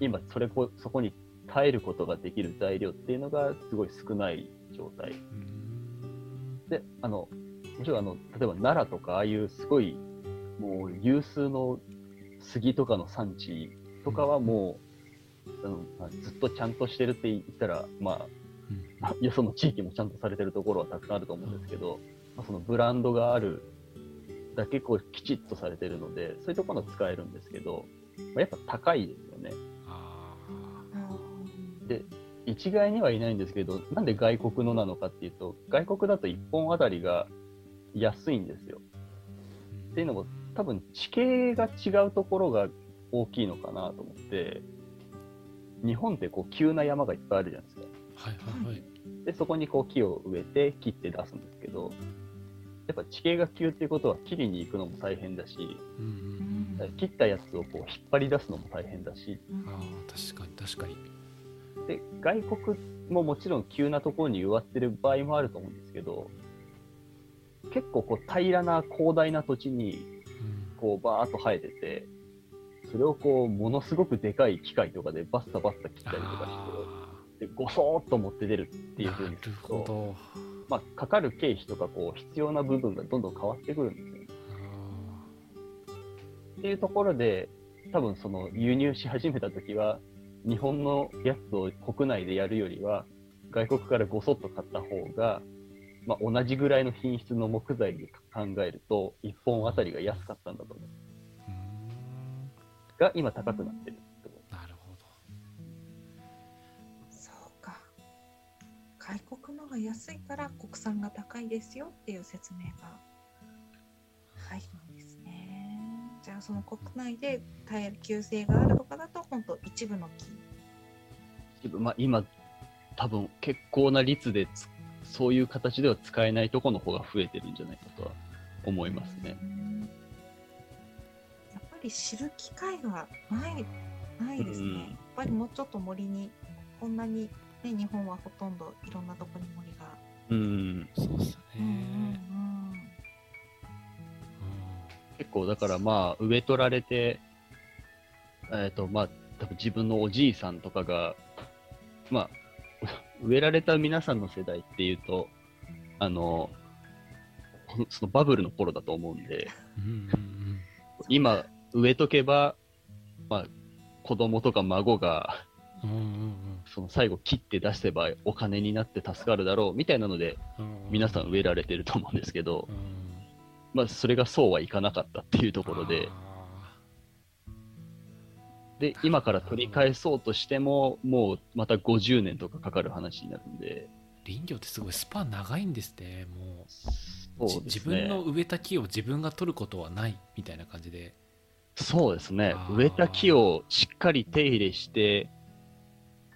今それこ、そこに耐えることができる材料っていうのがすごい少ない状態。うんで、あの、もちろんあの、例えば奈良とか、ああいうすごい、もう有数の杉とかの産地とかはもう、あのまあずっとちゃんとしてるって言ったら、まうん。あ、よその地域もちゃんとされてるところはたくさんあると思うんですけど、まあ、そのブランドがあるだけこうきちっとされてるので、そういうところは使えるんですけど、まあ、やっぱ高いですよね。で一概には言えないんですけど、なんで外国のなのかっていうと、外国だと1本あたりが安いんですよ。ーっていうのも、多分地形が違うところが大きいのかなと思って、日本ってこう急な山がいっぱいあるじゃないですか。はいはいはい。で、そこにこう木を植えて切って出すんですけど、やっぱ地形が急っていうことは切りに行くのも大変だし、うんうんうん切ったやつをこう引っ張り出すのも大変だし、ああ、確かに確かに。で外国ももちろん急なところに植わってる場合もあると思うんですけど結構こう平らな広大な土地にうんこうバーッと生えててそれをこうものすごくでかい機械とかでバッサバッサ切ったりとかあしてでゴソーッと持って出るっていう風にするると。まあ、かかる経費とかこう必要な部分がどんどん変わってくるんですよね。っていうところで多分その輸入し始めた時は日本のやつを国内でやるよりは外国からごそっと買った方が、まあ、同じぐらいの品質の木材で考えると1本あたりが安かったんだと思ううが今高くなってるってこなるほど。そうか。外国のが安いから国産が高いですよっていう説明が入るんですね。じゃあその国内で耐久性があるとかだと本当一部の木。と、まあ、今多分結構な率でつそういう形では使えないところの方が増えてるんじゃないかとは思いますね。うんやっぱり知る機会がないないですね。うんやっぱりもうちょっと森にこんなにね日本はほとんどいろんなとこに森が。うんそうっすうんうんね。結構だからまあ植え取られて、えっ、とまあ多分自分のおじいさんとかが、まあ植えられた皆さんの世代っていうと、あの、そのバブルの頃だと思うんで、うんうんうん。今植えとけば、まあ子供とか孫がうんうんうん。その最後切って出せばお金になって助かるだろうみたいなので皆さん植えられてると思うんですけどう、んまあそれがそうはいかなかったっていうところで、あで、今から取り返そうとしても、もうまた50年とかかかる話になるんで、ー林業ってすごいスパン長いんですね。もうそうですじ自分のね。植えた木を自分が取ることはないみたいな感じで。そうですね。植えた木をしっかり手入れして、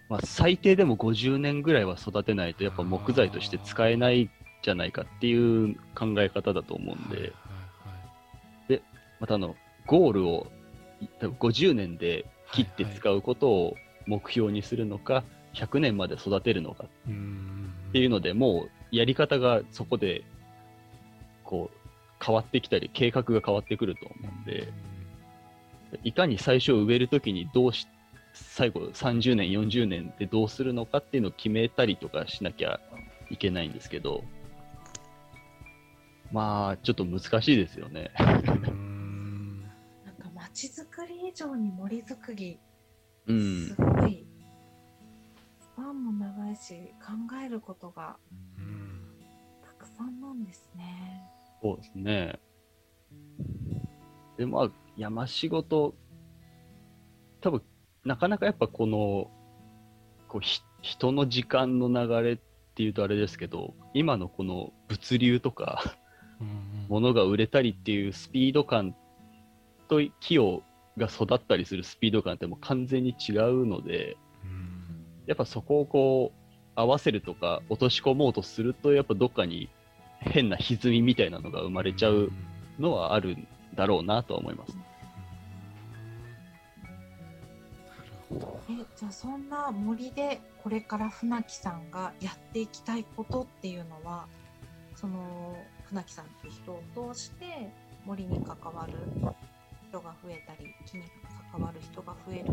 まあ、最低でも50年ぐらいは育てないと、やっぱ木材として使えないんじゃないかっていう考え方だと思うんで、はいはいまたあの、ゴールを多分50年で切って使うことを目標にするのか、100年まで育てるのかっていうので、もうやり方がそこで、こう、変わってきたり、計画が変わってくると思うんで、いかに最初植えるときにどうし、最後30年、40年でどうするのかっていうのを決めたりとかしなきゃいけないんですけど、まあ、ちょっと難しいですよね。うんなんか街づ以上に森づくりうんす。ごいスパンも長いし考えることがうんたくさんなんですね。そうですね。で、まあ、山仕事、多分、なかなかやっぱこの、こうひ人の時間の流れっていうとあれですけど、今のこの物流とか、うん物が売れたりっていうスピード感と木をが育ったりするスピード感ってもう完全に違うので、うん。やっぱそこをこう合わせるとか落とし込もうとするとやっぱどっかに変な歪みみたいなのが生まれちゃうのはあるんだろうなとは思います。えじゃあそんな森でこれから船木さんがやっていきたいことっていうのはその船木さんって人を通して森に関わる人が増えたり木に関わる人が増える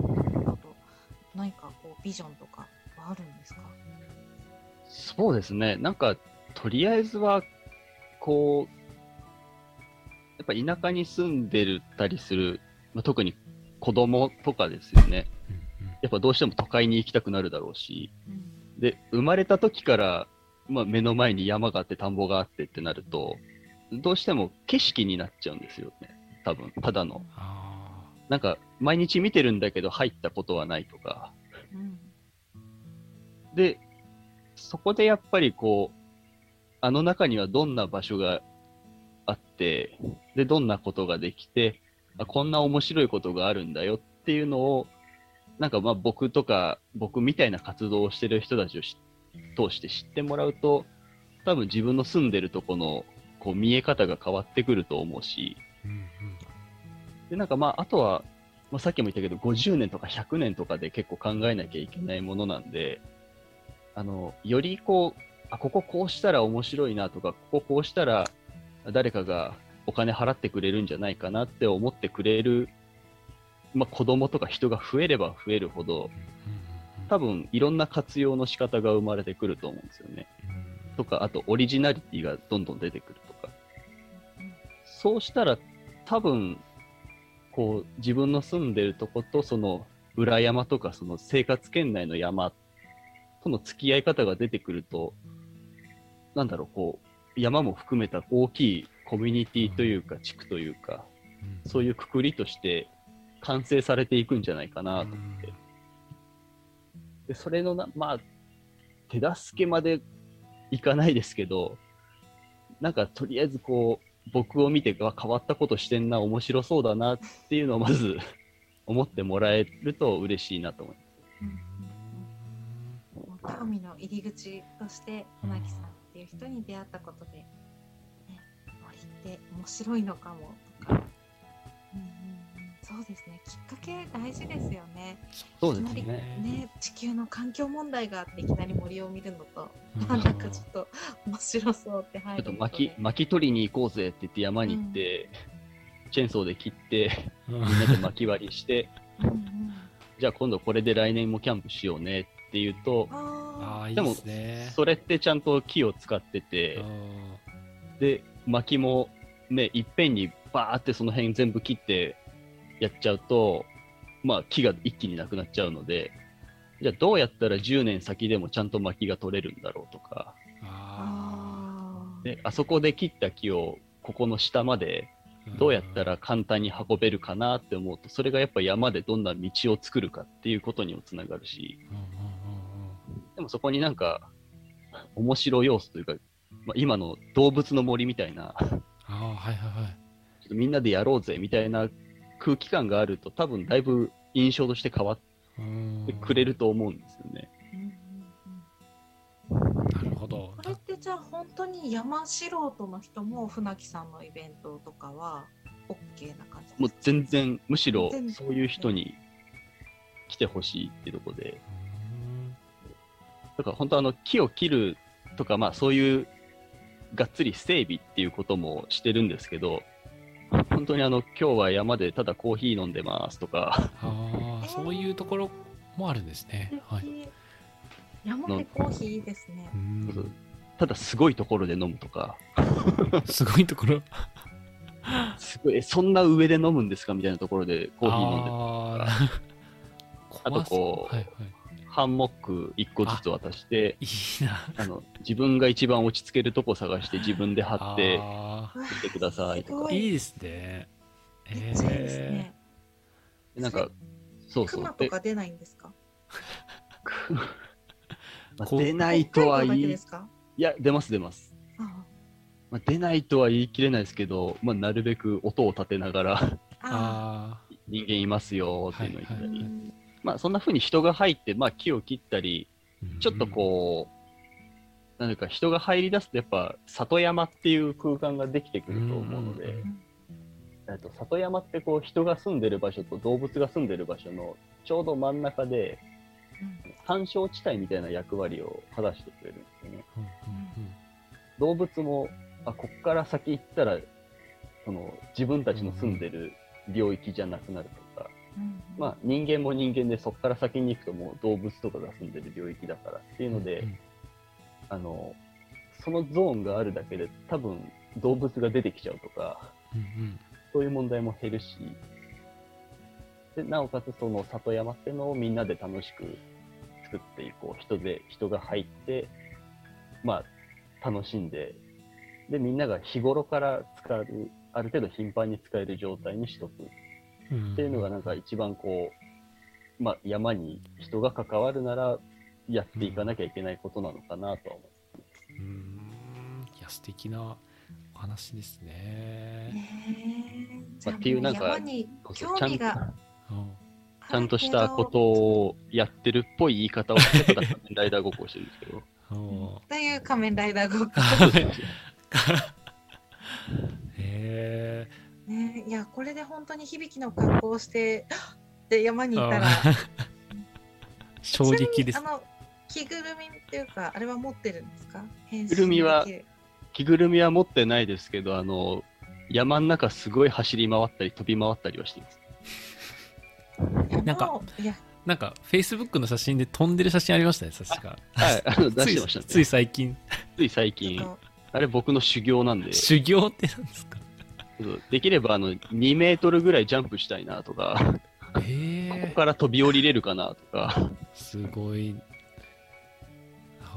など何かこうビジョンとかはあるんですか？そうですね。なんか、とりあえずは、こう、やっぱ田舎に住んでるたりする、まあ、特に子供とかですよね。うんやっぱどうしても都会に行きたくなるだろうし、うんで、生まれた時から、まあ、目の前に山があって田んぼがあってってなると、どうしても景色になっちゃうんですよね。多分、ただの。あなんか、毎日見てるんだけど入ったことはないとか。うんで、そこでやっぱりこう、あの中にはどんな場所があって、で、どんなことができて、あこんな面白いことがあるんだよっていうのを、なんかまあ僕とか、僕みたいな活動をしてる人たちをし通して知ってもらうと、多分自分の住んでるとこのこう見え方が変わってくると思うし、うんで、なんかまあ、あとは、まあ、さっきも言ったけど、50年とか100年とかで結構考えなきゃいけないものなんで、あの、よりこう、あ、こここうしたら面白いなとか、こここうしたら誰かがお金払ってくれるんじゃないかなって思ってくれる、まあ、子供とか人が増えれば増えるほど、多分いろんな活用の仕方が生まれてくると思うんですよね。とか、あとオリジナリティがどんどん出てくるとか。そうしたら多分、こう自分の住んでるとことその裏山とかその生活圏内の山との付き合い方が出てくると、なんだろう、こう山も含めた大きいコミュニティというか地区というか、うん。そういうくくりとして完成されていくんじゃないかなと思って。で、それのな、まあ、手助けまでいかないですけど、なんかとりあえずこう、僕を見て、わ変わったことしてんな、面白そうだなっていうのをまず 思ってもらえると嬉しいなと思います。もう興味の入り口として船木さんっていう人に出会ったことで、ね、森って面白いのかもとか、うんうんうん、そうですね。きっかけ大事ですよね。そうですいきなりね。ね地球の環境問題があっていきなり森を見るのと、うん。まあなんかちょっと面白そうって入ちょっと巻き、巻き取りに行こうぜって言って山に行って、チェーンソーで切って、うん。みんなで巻き割りして、うんうん、じゃあ今度これで来年もキャンプしようねっていうと、あああ、いいでもですね。それってちゃんと木を使ってて、で、薪もね、いっぺんにバーってその辺全部切ってやっちゃうと、まあ木が一気になくなっちゃうので、じゃあどうやったら10年先でもちゃんと薪が取れるんだろうとか、あで、あそこで切った木をここの下までーどうやったら簡単に運べるかなって思うと、それがやっぱ山でどんな道を作るかっていうことにもつながるし、でもそこになんか面白要素というか、まあ、今の動物の森みたいな、ああ、はいはいはい。ちょっとみんなでやろうぜみたいな空気感があると、多分だいぶ印象として変わっうん。てくれると思うんですよね。なるほど。これってじゃあ本当に山素人の人も船木さんのイベントとかは OK な感じもうですか？全然、むしろそういう人に来てほしいってとこで、うん。だから本当あの木を切るとか、まあそういうがっつり整備っていうこともしてるんですけど、本当にあの今日は山でただコーヒー飲んでますとか、ああ、そういうところもあるんですね。はい。山でコーヒーいいですね。う。ん。ただすごいところで飲むとか、すごいところ？すごい、えそんな上で飲むんですか？みたいなところでコーヒー飲んであとこうはいはハンモック1個ずつ渡して、い。いいな。あの自分が一番落ち着けるとこ探して自分で貼ってあうわ来てくださいとか。いーいいですね。めっちゃいいですね。なんか、そうそう。で熊とか出ないんですか？まあ出ないとはい、ですか？いや、出ます出ます。あまあ、出ないとは言い切れないですけど、まあ、なるべく音を立てながらあああ人間いますよっていうのを言ったり、はいはいまあそんな風に人が入って、まあ木を切ったり、ちょっとこう、なんか人が入り出すとやっぱ里山っていう空間ができてくると思うので、うん。えっと里山ってこう人が住んでる場所と動物が住んでる場所のちょうど真ん中で干渉地帯みたいな役割を果たしてくれるんですよね。動物もあこっから先行ったらその自分たちの住んでる領域じゃなくなるまあ、人間も人間でそこから先に行くともう動物とかが住んでる領域だからっていうので、うんあのそのゾーンがあるだけで多分動物が出てきちゃうとかそういう問題も減るしでなおかつその里山っていうのをみんなで楽しく作っていこう。人で人が入ってまあ楽しんででみんなが日頃から使うある程度頻繁に使える状態にしとくうんっていうのがなんか一番こう、まあ、山に人が関わるならやっていかなきゃいけないことなのかなとは思うーんいや素敵なお話ですね。ねえじゃあっていうなんか。ちゃん興味がうんちゃんとしたことをやってるっぽい言い方をしてたら仮面ライダーごっこをしてるんですけど。うんという仮面ライダーごっこ。へえ。ねいや、これで本当に響きの格好をして、で山に行ったら、衝撃ですあの、着ぐるみっていうか、あれは持ってるんですか？着ぐるみは着ぐるみは持ってないですけど、あの、山の中すごい走り回ったり飛び回ったりはしてます。なんか、なんか、Facebook の写真で飛んでる写真ありましたね、確か。はい、あの 出してましたね。ついつい最近。つい最近。あれ僕の修行なんで、修行ってなんですか？できればあの2メートルぐらいジャンプしたいなとか。ここから飛び降りれるかなとか、すごい。い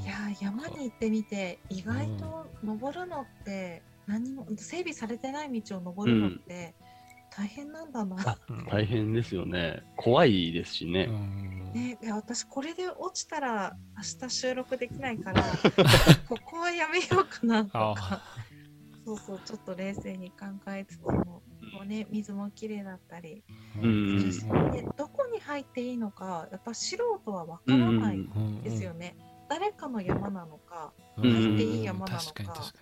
や山に行ってみて意外と登るのって何も整備されてない道を登るのって大変なんだな、あ大変ですよね。怖いですしね。うんね、いや私これで落ちたら明日収録できないから ここはやめようかなとかあそうそうちょっと冷静に考えつつもこう、ね、水もきれいだったりうん。するしでどこに入っていいのかやっぱ素人はわからないうん。うんですよね、誰かの山なのかうん。入っていい山なのか。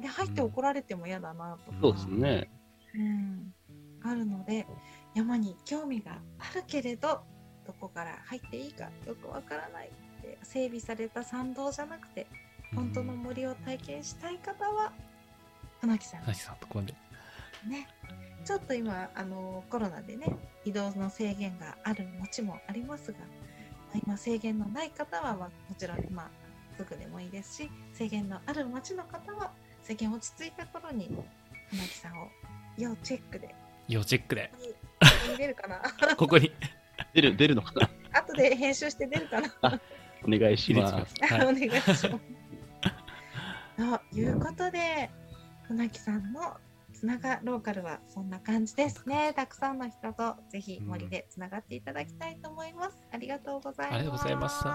で入って怒られても嫌だなとか、そうですね。うん、あるので山に興味があるけれどどこから入っていいかよくわからないで整備された山道じゃなくてに。本当のうん森を体験したい方は船木さんなぎさんとこまで。ねちょっと今あのコロナでね移動の制限がある町もありますがまあ今制限のない方は、まあ、もちろん今すぐでもいいですし制限のある町の方は制限落ち着いた頃に船木さんを要チェックで要チェックで。ここに出るかな？ここに出る、出るのかな？後で編集して出るかな？お願いしま。すはい。願いします。ということで、船木さんのつながローカルはそんな感じですね。たくさんの人とぜひ森でつながっていただきたいと思います。ありがとうございます。ありがとうございました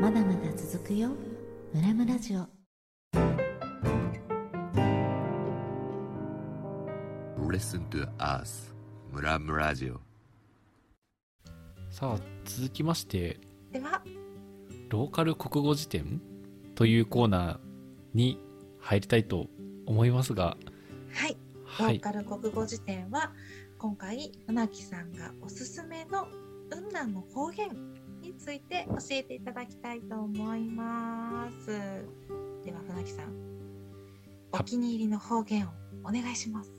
まだまだ続くよ。ムラムラジオ Listen to us. ムラムラジオさあ、続きまして、では、ローカル国語辞典というコーナーに入りたいと思いますが、はい、ロはい。ーカル国語辞典は、今回、船木さんがおすすめの雲南の方言について教えていただきたいと思います。では、船木さん、お気に入りの方言をお願いします。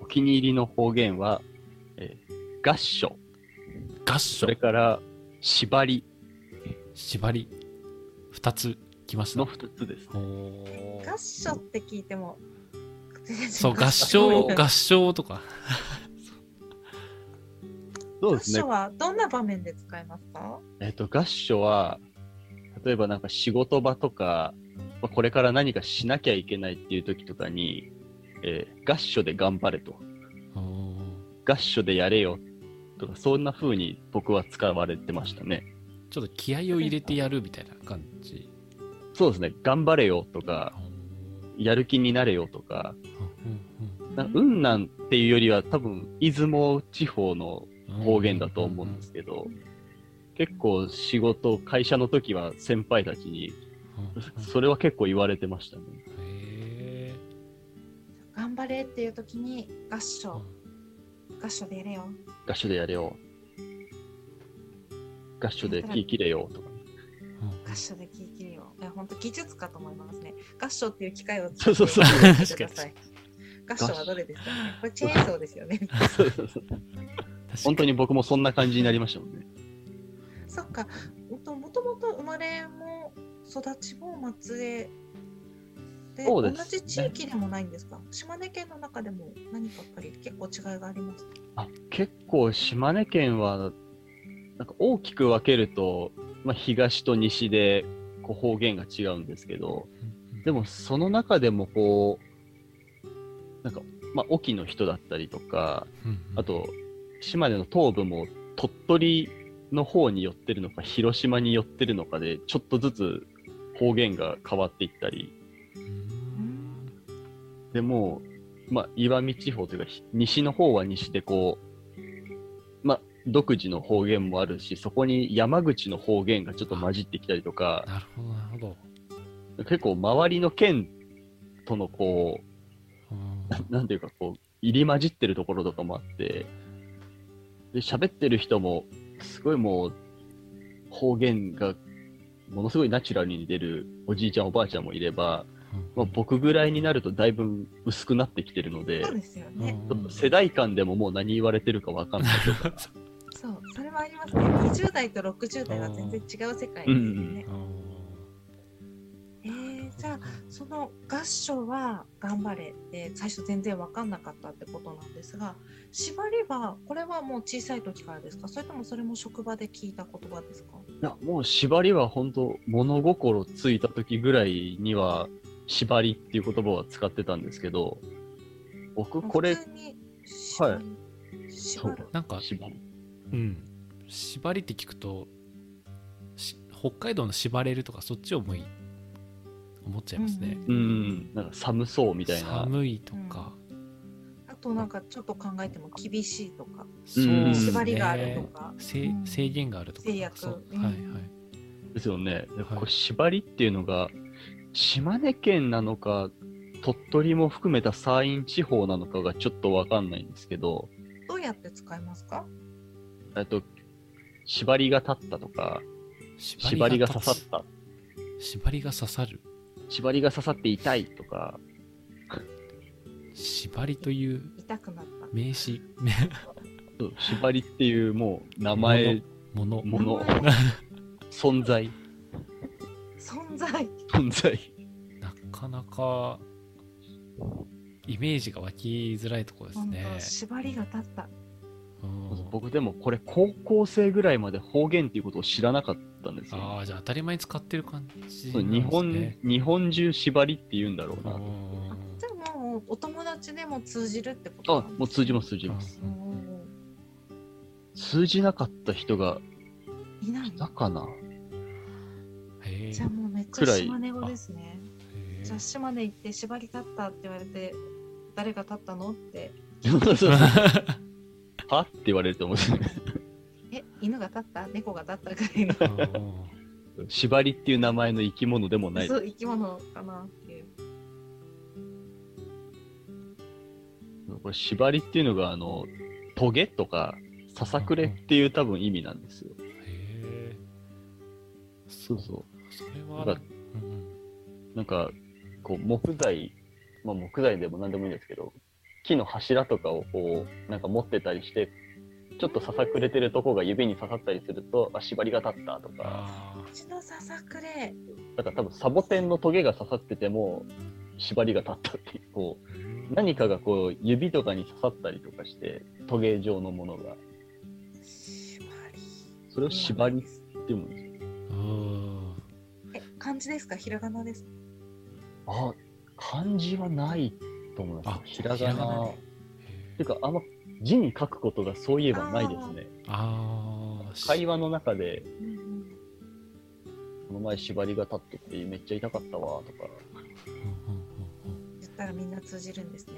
お気に入りの方言は、えー合唱、合唱それ、から縛り縛り、二つ来ましたの。2つです。おー合唱って聞いても、そう、合唱、合合唱とか。そうですね唱。はどんな場面で使いますか？えっ、と、合唱は、例えばなんか仕事場とか、まあこれから何かしなきゃいけないっていう時とかに、えー合唱で頑張れと。おー合唱でやれよとか、そんな風に僕は使われてましたね。ちょっと気合を入れてやるみたいな感じ？そうですね、頑張れよとか、やる気になれよとか、うんなんか雲南っていうよりは多分、出雲地方の方言だと思うんですけど、結構仕事、会社の時は先輩たちに、それは結構言われてましたね。へ頑張れっていう時に合唱合唱でやれよ合唱でやれよ。合唱で気切れよ。とか。合唱で聞いてるよ。いや本当技術かと思いますね。合唱っていう機械をそうそうそう。使ってください。合唱はどれですかね？これチェーンソーですよね。そうそうそう本当に僕もそんな感じになりましたもんね。そっか。もともと生まれも育ちも松江でそうですね。同じ地域でもないんですか？島根県の中でも何かやっぱり結構違いがあります？かあ結構島根県はなんか大きく分けると、まあ、東と西でこう方言が違うんですけどでもその中でもこうなんか、まあ、沖の人だったりとかあと島根の東部も鳥取の方に寄ってるのか広島に寄ってるのかでちょっとずつ方言が変わっていったりでもう、まあ、岩見地方というか、ひ西の方は西でこう、まあ、独自の方言もあるし、そこに山口の方言がちょっと混じってきたりとか、なるほど、なるほど。結構周りの県とのこうんう、なんていうかこう、入り混じってるところとかもあって、で、喋ってる人も、すごいもう、方言が、ものすごいナチュラルに出るおじいちゃんおばあちゃんもいれば、まあ、僕ぐらいになるとだいぶ薄くなってきてるので、そうですよね、ちょっと世代間でももう何言われてるかわかんない。とか。そうそれはありますね。20代と60代は全然違う世界ですよね、えー、じゃあその合唱は頑張れって最初全然分かんなかったってことなんですが縛りはこれはもう小さい時からですか？それともそれも職場で聞いた言葉ですかいや、もう縛りは本当物心ついた時ぐらいには、縛りっていう言葉は使ってたんですけど、僕これ普、通に縛り、縛る。なんか、縛り。うん。縛りって聞くと、し北海道の縛れるとかそっちを思い、思っちゃいますね。うーん、なんか寒そうみたいな。寒いとか、あとなんかちょっと考えても厳しいとか、そう縛りがあるとか、制うん。制限があるとか。制約。そう。うん。はいはい。ですよね。これ縛りっていうのが、島根県なのか、鳥取も含めた山陰地方なのかがちょっとわかんないんですけど、どうやって使いますか？えっと、縛りが立ったとか、縛りが刺さ立った、つ縛りが刺さる？縛りが刺さって痛いとか、縛りという痛くなった。名詞、そう縛りっていうもう名前、もの。もの名前存在、存在存在。なかなか、イメージが湧きづらいところです本ね。当縛りが立ったうん僕でもこれ高校生ぐらいまで方言っていうことを知らなかったんですよ。ああ、じゃあ当たり前に使ってる感じね。日本日本中縛りって言うんだろうなじゃあもうお友達でも通じるってことあもう通じます通じます。通じなかった人がいないかな？じゃあもうめっちゃ島根語ですね。じゃあ島根行って縛り立ったって言われて誰が立ったのって。は？って言われると思うんですよね。え犬が立った？猫が立ったぐらいの。縛りっていう名前の生き物でもない。そう生き物かなっていう。これ縛りっていうのが、あの、トゲとか、ささくれっていう多分意味なんですよ。へえそうそう。それは。なんかうんうんなんか、こう、木材、まあ木材でも何でもいいんですけど、木の柱とかをこう、なんか持ってたりして、ちょっとささくれてるとこが指に刺さったりすると、あ、縛りが立ったとか、あうちのささくれ。だから多分サボテンのトゲが刺さってても、縛りが立ったっていう、こう、ー何かがこう、指とかに刺さったりとかして、トゲ状のものが、縛り。それを縛りって言うんですよ。漢字ですか？ひらがなですか？あ、漢字はないと思いますあ。ひらがな。ひらがなへてえいうか、あんま字に書くことがそういえばないですね。ああ会話の中で、うんうんこの前縛りが立っててめっちゃ痛かったわ、とか、言ったらみんな通じるんですね。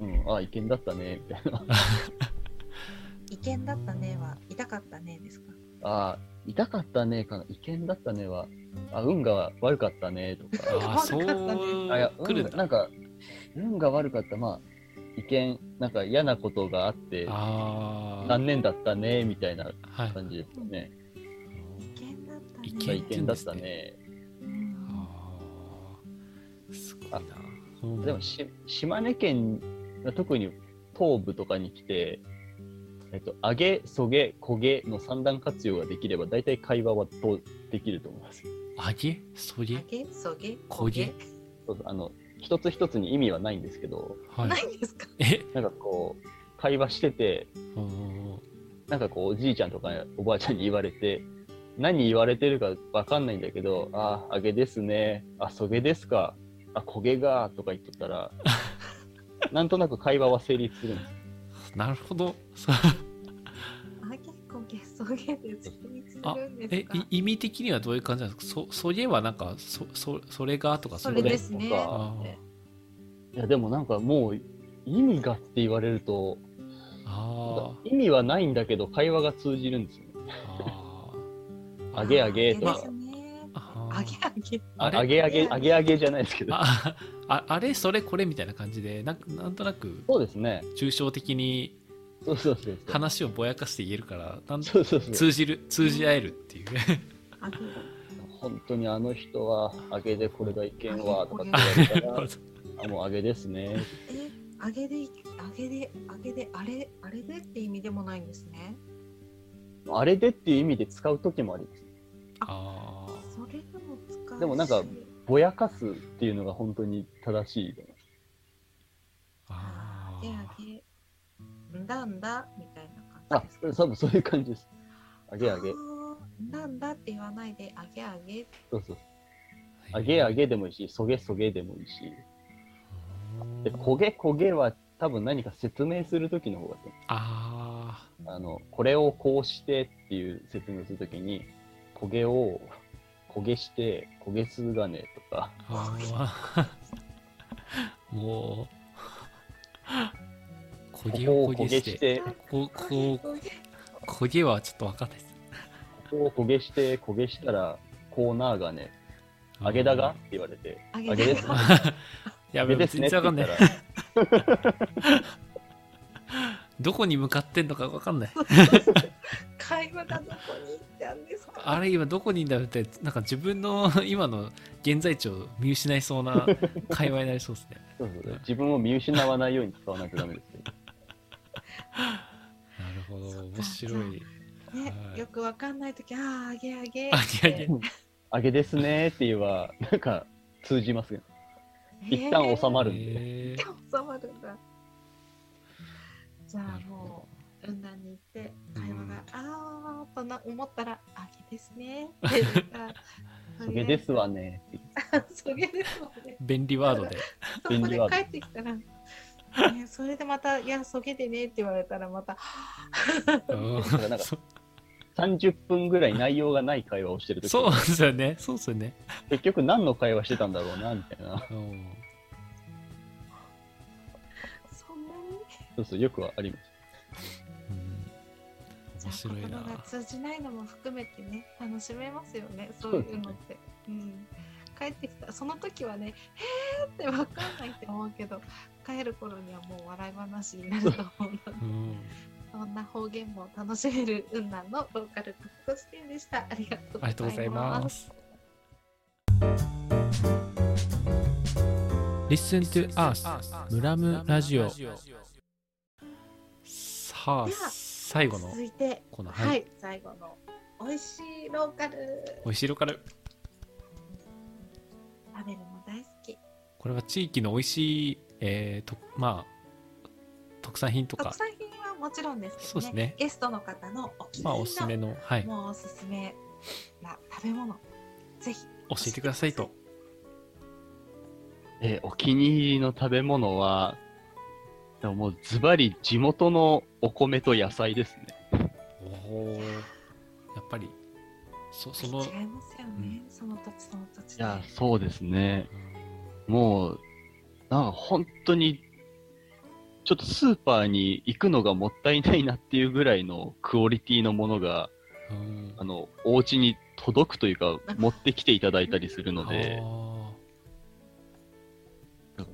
うん、あ、意見だったね、みたいな。意見だったねは痛かったねですか？あ、痛かったね、かな。意見だったねは、あ、運が悪かったね、とか。ああ、そうあ、いや、来るんだ。運なんか、運が悪かった、まあ、意見、なんか嫌なことがあって、ああ。残念だったね、みたいなはい。感じですよね。意見だったね。意意見見だったね。すごいな。うんでもし、島根県、特に東部とかに来て、えっと、上げ、そげ、こげの三段活用ができれば、大体会話はどうできると思います？あげ？そげ？あげ、そげ、こげ？そうあの、一つ一つに意味はないんですけど、はい。ないんですか？え？なんかこう、会話してて、うんなんかこう、おじいちゃんとかおばあちゃんに言われて、何言われてるかわかんないんだけど、あ、あげですね。あ、そげですか。あ、こげが、とか言っとったら、なんとなく会話は成立するんです。なるほど。あげ、こげ、そげで成立すあるんですえか。い意味的にはどういう感じなんですか？そそげはなんかそそそれがとかそれですね。とかあいや、でもなんかもう、意味がって言われると、あ意味はないんだけど、会話が通じるんですよね。ああげあげとかあです、ね。ああげあげ。あげあげ、あげあげじゃないですけど。あああれそれこれみたいな感じでななんとなくそうですね。抽象的にそうそうそうそう。話をぼやかして言えるからなんそうそうそう。通じる通じ合えるっていう。本当にあの人は、あげでこれがいけんわ、とかって言われたら、あ、もうあげですね。え、あげで、あげで、あげで、あれ、あれでって意味でもないんですね。あれでっていう意味で使う時もあります。ああそれでも使うし。でもなんかぼやかすっていうのが本当に正しいと思います。あげあげ。んだんだみたいなあ感じですか。、多分そういう感じです。あげあげ。あーなんだって言わないで、あげあげ。そうそう。あげあげでもいいし、そげそげでもいいし。で、焦げ焦げは多分何か説明するときの方がいいああの、これをこうしてっていう説明するときに、焦げを焦げして、焦げすがねとか、もう。焦げを焦焦げして。て、ここ焦げはちょっとわかんないです。ここを焦げして、焦げしたら、コーナーがね、揚げだが？って言われて、あ揚げです。ね。や揚べどこに向かってんのかわかんない 会話がどこに行ったんですか？あれ今どこにいんだろうってなんか自分の 今の現在地を見失いそうな 会話になりそうですねそうそう自分を見失わないように使わないとダメですけど。なるほど面白いねは、いよくわかんないとき、ああ、あげあげ。あげあげ揚げですねって言えば、なんか通じますね。一旦収まるんで。えー収まるんだ。じゃあもう、雲南に行って、会話が、あーとな思ったら、あげですね。って言ったら そげですわ。ねって言って。そげですわね。便利ワードで そこで帰ってきたら、ね、それでまた、いや、そげでねって言われたら、また、なんか30分ぐらい内容がない会話をしてるとき、そうですよねそうですよね結局何の会話してたんだろうな、みたいな。うんそんなに？そうそう、よくはあります。面白いな。通じないのも含めてね楽しめますよね そういうのって、うん、帰ってきたその時はねへーって分かんないって思うけど帰る頃にはもう笑い話になると思うのでうん。そんな方言も楽しめる雲南のローカルクック視点でした。ありがとうございます。Listen to Us ムラムラジオ。さあ最後の続いてコーナーはい、はい最後の美味しいローカル。美味しいローカル。食べるの大好き。これは地域の美味しい、えーとまあ、特産品とか。特、産品はもちろんですけどね。そうですね。ゲストの方のお気にまあ、入りのおすすめの、はい、教もうおすすめな食べ物。ぜひえてくださいと。えーお気に入りの食べ物は、でももうズバリ地元のお米と野菜ですね。おおやっぱり、そその、違いますよね、その土地その土地で。いや、そうですね。うん。もう、なんか本当に、ちょっとスーパーに行くのがもったいないなっていうぐらいのクオリティのものが、うん。あの、お家に届くというか、持ってきていただいたりするので、あ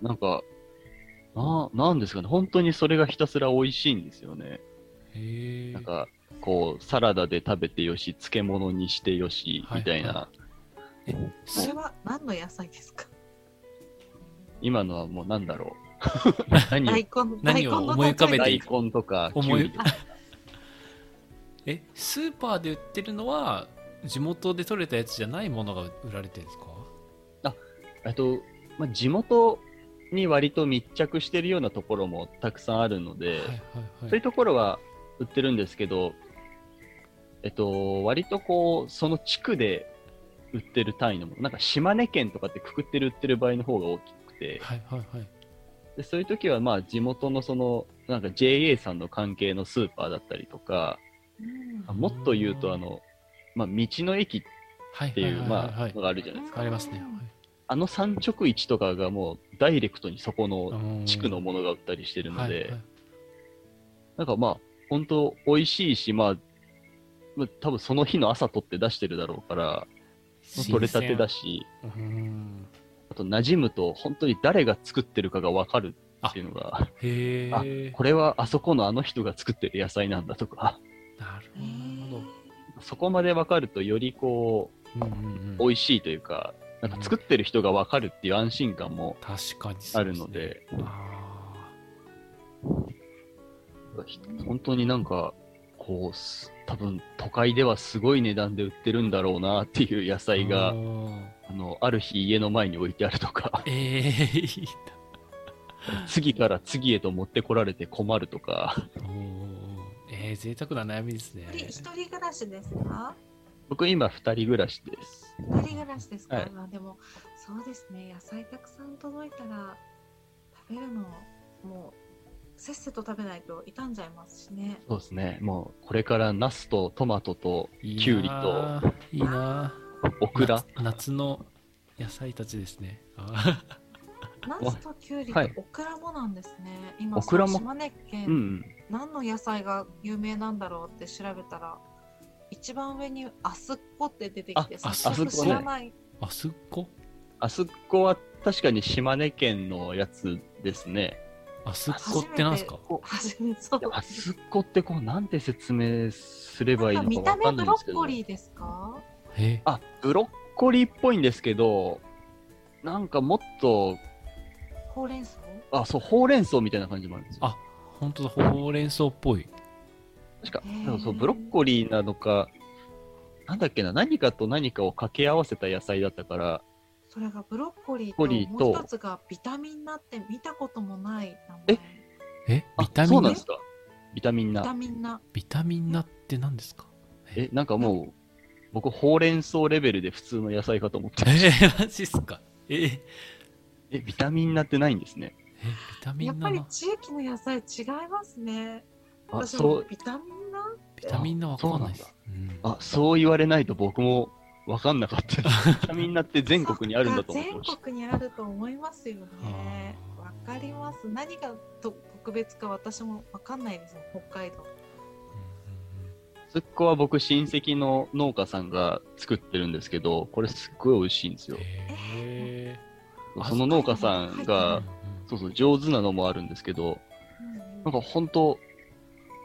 なんか、な、なんですかね、本当にそれがひたすら美味しいんですよね。ーへえなんか、こう、サラダで食べてよし、漬物にしてよし、はいみたいな、はそれは何の野菜ですか？今のはもうなんだろう。何を？大根何を大根の思い浮かべて？大根とか、思い。えスーパーで売ってるのは地元で採れたやつじゃないものが売られてるんですか？あと、まあ、地元に割と密着してるようなところもたくさんあるので、はいはいはい。そういうところは売ってるんですけど、えっと、割とこう、その地区で売ってる単位のもの、なんか島根県とかってくくってる売ってる場合の方が大きくて、はいはいはい。でそういう時はまあ地元のその、なんか JA さんの関係のスーパーだったりとか、うん。あもっと言うとあの、まあ、道の駅っはいていう、はいはい。まあ、はいのがあるじゃないですか。ありますね、あの産直市とかがもうダイレクトにそこのはい、地区のものが売ったりしてるので、はいはい。なんかまあ、本当美味しいし、まあ、まあ多分その日の朝取って出してるだろうから、取れたてだし、うんあと馴染むと本当に誰が作ってるかがわかるっていうのが、へあえこれはあそこのあの人が作ってる野菜なんだとか、なるほそこまでわかるとよりこど、うんうんうん。う、美味しいというか、なんか作ってる人がわかるっていう安心感も確かにあるので、あ本当になんか、こうす、多分都会ではすごい値段で売ってるんだろうなっていう野ー菜があ、の、ある日家の前に置いてあるとか、ええいい次から次へと持ってこられて困るとか、えー、贅沢な悩みですね。一人暮らしですか？僕今二人暮らしです。二人暮らしですか、はい。あでもそうですね。野菜たくさん届いたら食べるのもうせっせと食べないと傷んじゃいますしね。そうですね。もうこれからナスとトマトといいなキュウリとーいいなオクラ。夏夏の野菜たちですね。あナスとキュウリはい。とオクラもなんですね、今オクラも？その島根県、うんうん。何の野菜が有名なんだろうって調べたら一番上にアスッコって出てきてあ早速アスッコね。知らない、あすっこあそこは確かに島根県のやつですね。あすっこってなんすか？あそこってこう、なんて説明すればいいのかわかた目ブロんないんですけど。ッコリーですか？え？あ、ブロッコリーっぽいんですけど、なんかもっと、ほうれん草？あ、そう、ほうれん草みたいな感じもあるんですよ。あ本当だほうれん草っぽい確か、へー。でもそう、ブロッコリーなのか、なんだっけな、何かと何かを掛け合わせた野菜だったから、それがブロッコリーコリーと。ともう一つがビタミンナって見たこともない名前。え？え？あビタミン？ナそうなんですか。ビタミンビタナ。ミンナビタミンナって何ですか？え、なんかもう、僕、ほうれん草レベルで普通の野菜かと思って。えました。ー、マジっすか？え？ー、ええ、ビタミンナってないんですね。ビタミやっぱり地域の野菜違いますねあ、私そう、もビタミンナビタミンナわかんないです。うんあ、そう言われないと僕もわかんなかった。です。ビタミンナって全国にあるんだと思ってました。全国にあると思いますよね。わかります。何がと特別か私もわかんないですよ北海道。すっこは僕、親戚の農家さんが作ってるんですけど、これすっごい美味しいんですよ。へその農家さんーがうん、そうそう、上手なのもあるんですけど、なんか本当、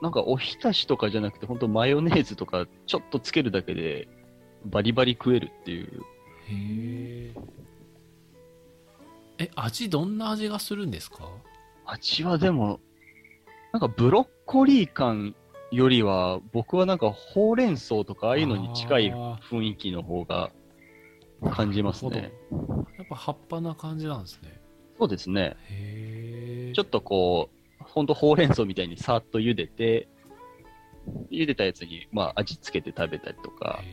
なんかおひたしとかじゃなくて、本当マヨネーズとかちょっとつけるだけで、バリバリ食えるっていう。へええ味どんな味がするんですか？味はでも、なんかブロッコリー感よりは、僕はなんかほうれん草とかああいうのに近いあ雰囲気の方が感じますね。やっぱ葉っぱな感じなんですねそうですね。へえちょっとこう、ほんとほうれん草みたいにさっと茹でて、茹でたやつに、まあ、味付けて食べたりとか、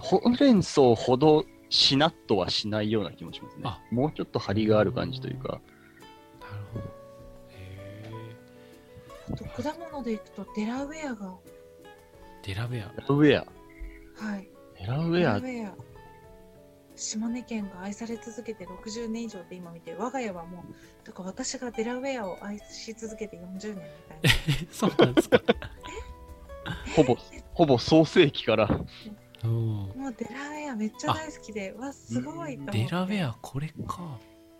ほうれん草ほどしなっとはしないような気もしますねあ。もうちょっと張りがある感じというか。えなるほどへあと果物でいくとデラウェアがデラウェア。デラウェア。はい。デラウデェア、ラウェア。島根県が愛され続けて60年以上って今見て、我が家はもう、だから私がデラウェアを愛し続けて40年みたいな。そうなんですか。ほぼ、ほぼ創世紀から。うんもうデラウェアめっちゃ大好きで、わ、すごいと思って。デラウェア、これか。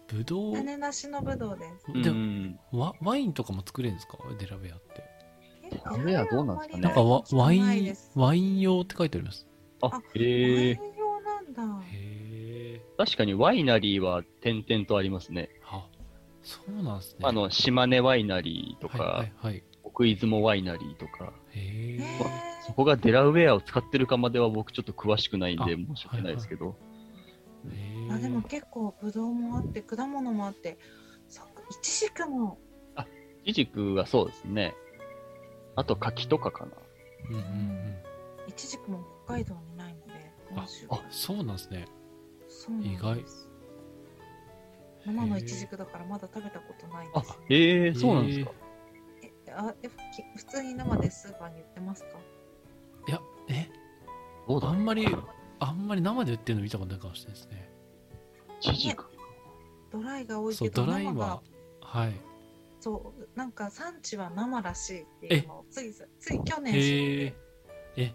ぶどう、種なしのぶどうです。でうんワワインとかも作れるんですか？デラウェアって。デラウェアどうなんですかねなんかワワイン、ワワイン用って書いてあります。ああ、へイえ。ン用なんだ。へえ。確かにワイナリーは点々とありますね。あ、そうなんですね。あの、島根ワイナリーとか、はいはいはい。奥出雲ワイナリーとか、へへえ。そこがデラウェアを使ってるかまでは僕ちょっと詳しくないんであ申し訳ないですけど。へえあでも結構ぶどうもあって果物もあってそっかいちじくもイチジクはそうですね。あと柿とかかな。うんうんうん。いちじくも北海道にないので本州あ、そうなんですね。そうなん意外。生のいちじくだからまだ食べたことないあです、ええそうなんですか。えあえふき普通に生でスーパーに売ってますか？いや、え、どうだ？あんまり、あんまり生で売ってるの見たことないかもしれないですね。イチジク？ドライが多いそう、けどドライ生が。は、はい。そうなんか産地は生らしいっていうのをついつい去年知っへてえ。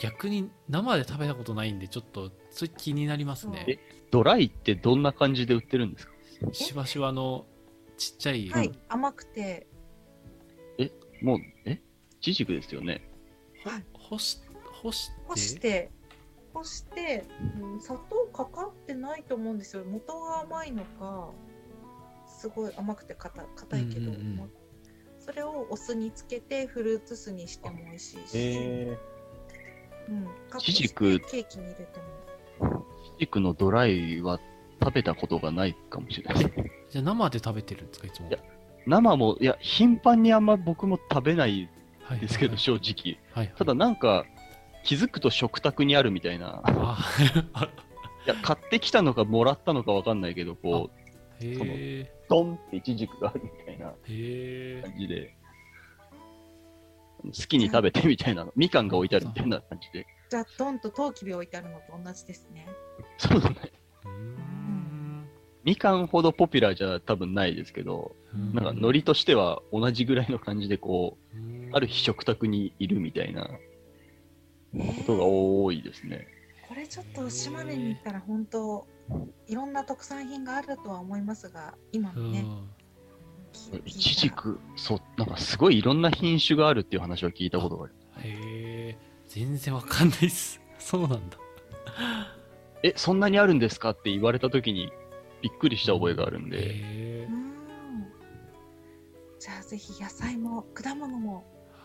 逆に生で食べたことないんで、ちょっと、それ気になりますね。ドライってどんな感じで売ってるんですか？しばしばの、ちっちゃい、はい甘くて。もう、え？イチジクですよね。はい。干し、干して、干して。干して、うん、砂糖かかってないと思うんですよ。元が甘いのかすごい甘くて硬硬いけど、うんうんうん。まそれをお酢につけてフルーツ酢にしても美味しいし、えうん、カットイチジクしてケーキに入れてもイチジクのドライは食べたことがないかもしれないです。じゃあ生で食べてるんですか、いつも？いや生も、いや、頻繁にあんま僕も食べないはいですけど、はい正直。はいはいただなんか、気づくと食卓にあるみたいな。あ、いや、買ってきたのかもらったのかわかんないけど、こう、へえ。ドンってイチジクがあるみたいなへえ。感じで、好きに食べてみたいなの。みかんが置いてあるみたいな感じで。じゃあドンとトウキビ置いてあるのと同じですねそうだね。うーんみかんほどポピュラーじゃ多分ないですけど、なんか海苔としては同じぐらいの感じでこう、うんある日食卓にいるみたいなえーことが多いですね。これちょっと島根に行ったら本当いろんな特産品があるとは思いますが今のね、いイチジク、そう、なんかすごいいろんな品種があるっていう話は聞いたことがある。へえ。全然わかんないっす。そうなんだ。え、そんなにあるんですかって言われた時にびっくりした覚えがあるんで、へじゃあぜひ野菜も果物も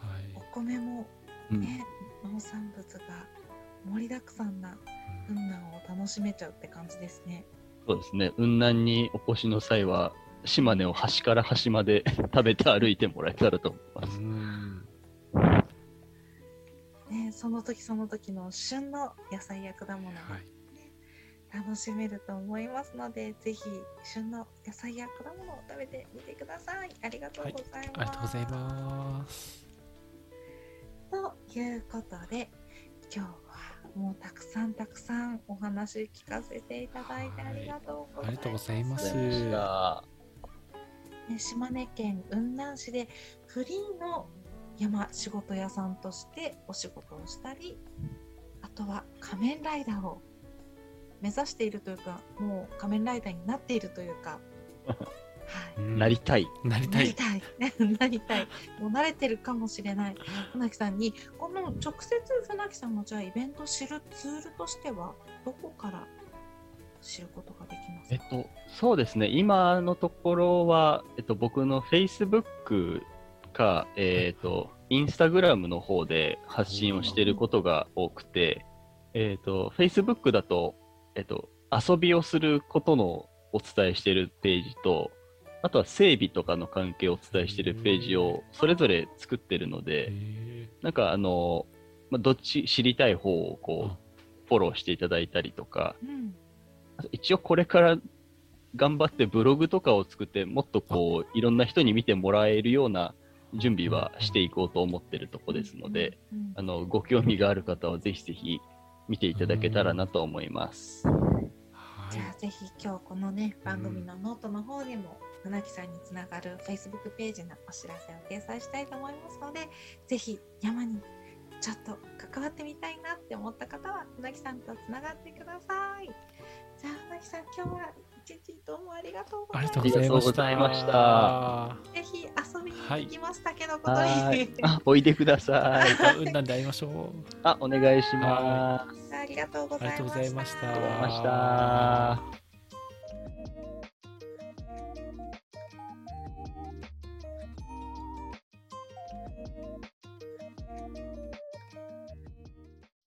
はいお米もうんね、農産物が盛りだくさんな雲南を楽しめちゃうって感じですね。そうですね、雲南にお越しの際は、島根を端から端まで 食べて歩いてもらえたらと思います。うん。ね、その時その時の旬の野菜や果物がはい。楽しめると思いますので、ぜひ旬の野菜や果物を食べてみてください。ありがとうございます。ありがとうございます。ということで今日はもうたくさんたくさんお話聞かせていただいてありがとうございます。ありがとうございます島根県雲南市でフリーの山仕事屋さんとしてお仕事をしたりあとは仮面ライダーを目指しているというかもう仮面ライダーになっているというか、はい、なりたい。なりたい。なりたい。なりたい。もう慣れてるかもしれない。船木さんにこの直接船木さんのじゃあイベントを知るツールとしてはどこから知ることができますか？えっと、そうですね、今のところは、えっと、僕の Facebook か、えっと、Instagram の方で発信をしていることが多くて、えっと、Facebook だと、えっと、遊びをすることのお伝えしているページと、あとは整備とかの関係をお伝えしているページをそれぞれ作ってるので、へなんかあの、まあ、どっち知りたい方をこう、フォローしていただいたりとか、うん。一応これから頑張ってブログとかを作って、もっとこう、いろんな人に見てもらえるような準備はしていこうと思ってるとこですので、うんあの、ご興味がある方はぜひぜひ見ていただけたらなと思います。じゃあぜひ今日このね番組のノートの方にも船木さんにつながる Facebook ページのお知らせを掲載したいと思いますのでぜひ山にちょっと関わってみたいなって思った方は船木さんとつながってください。じゃあ船木さん今日は一日どうもありがとうございありがとうましございました。ありがとうございましたた。ぜひ遊びにはい行きます、竹のことはに。あ、おいでください。また雲南で会いましょう。あ、お願いします。ありがとうございましたありがとうございました。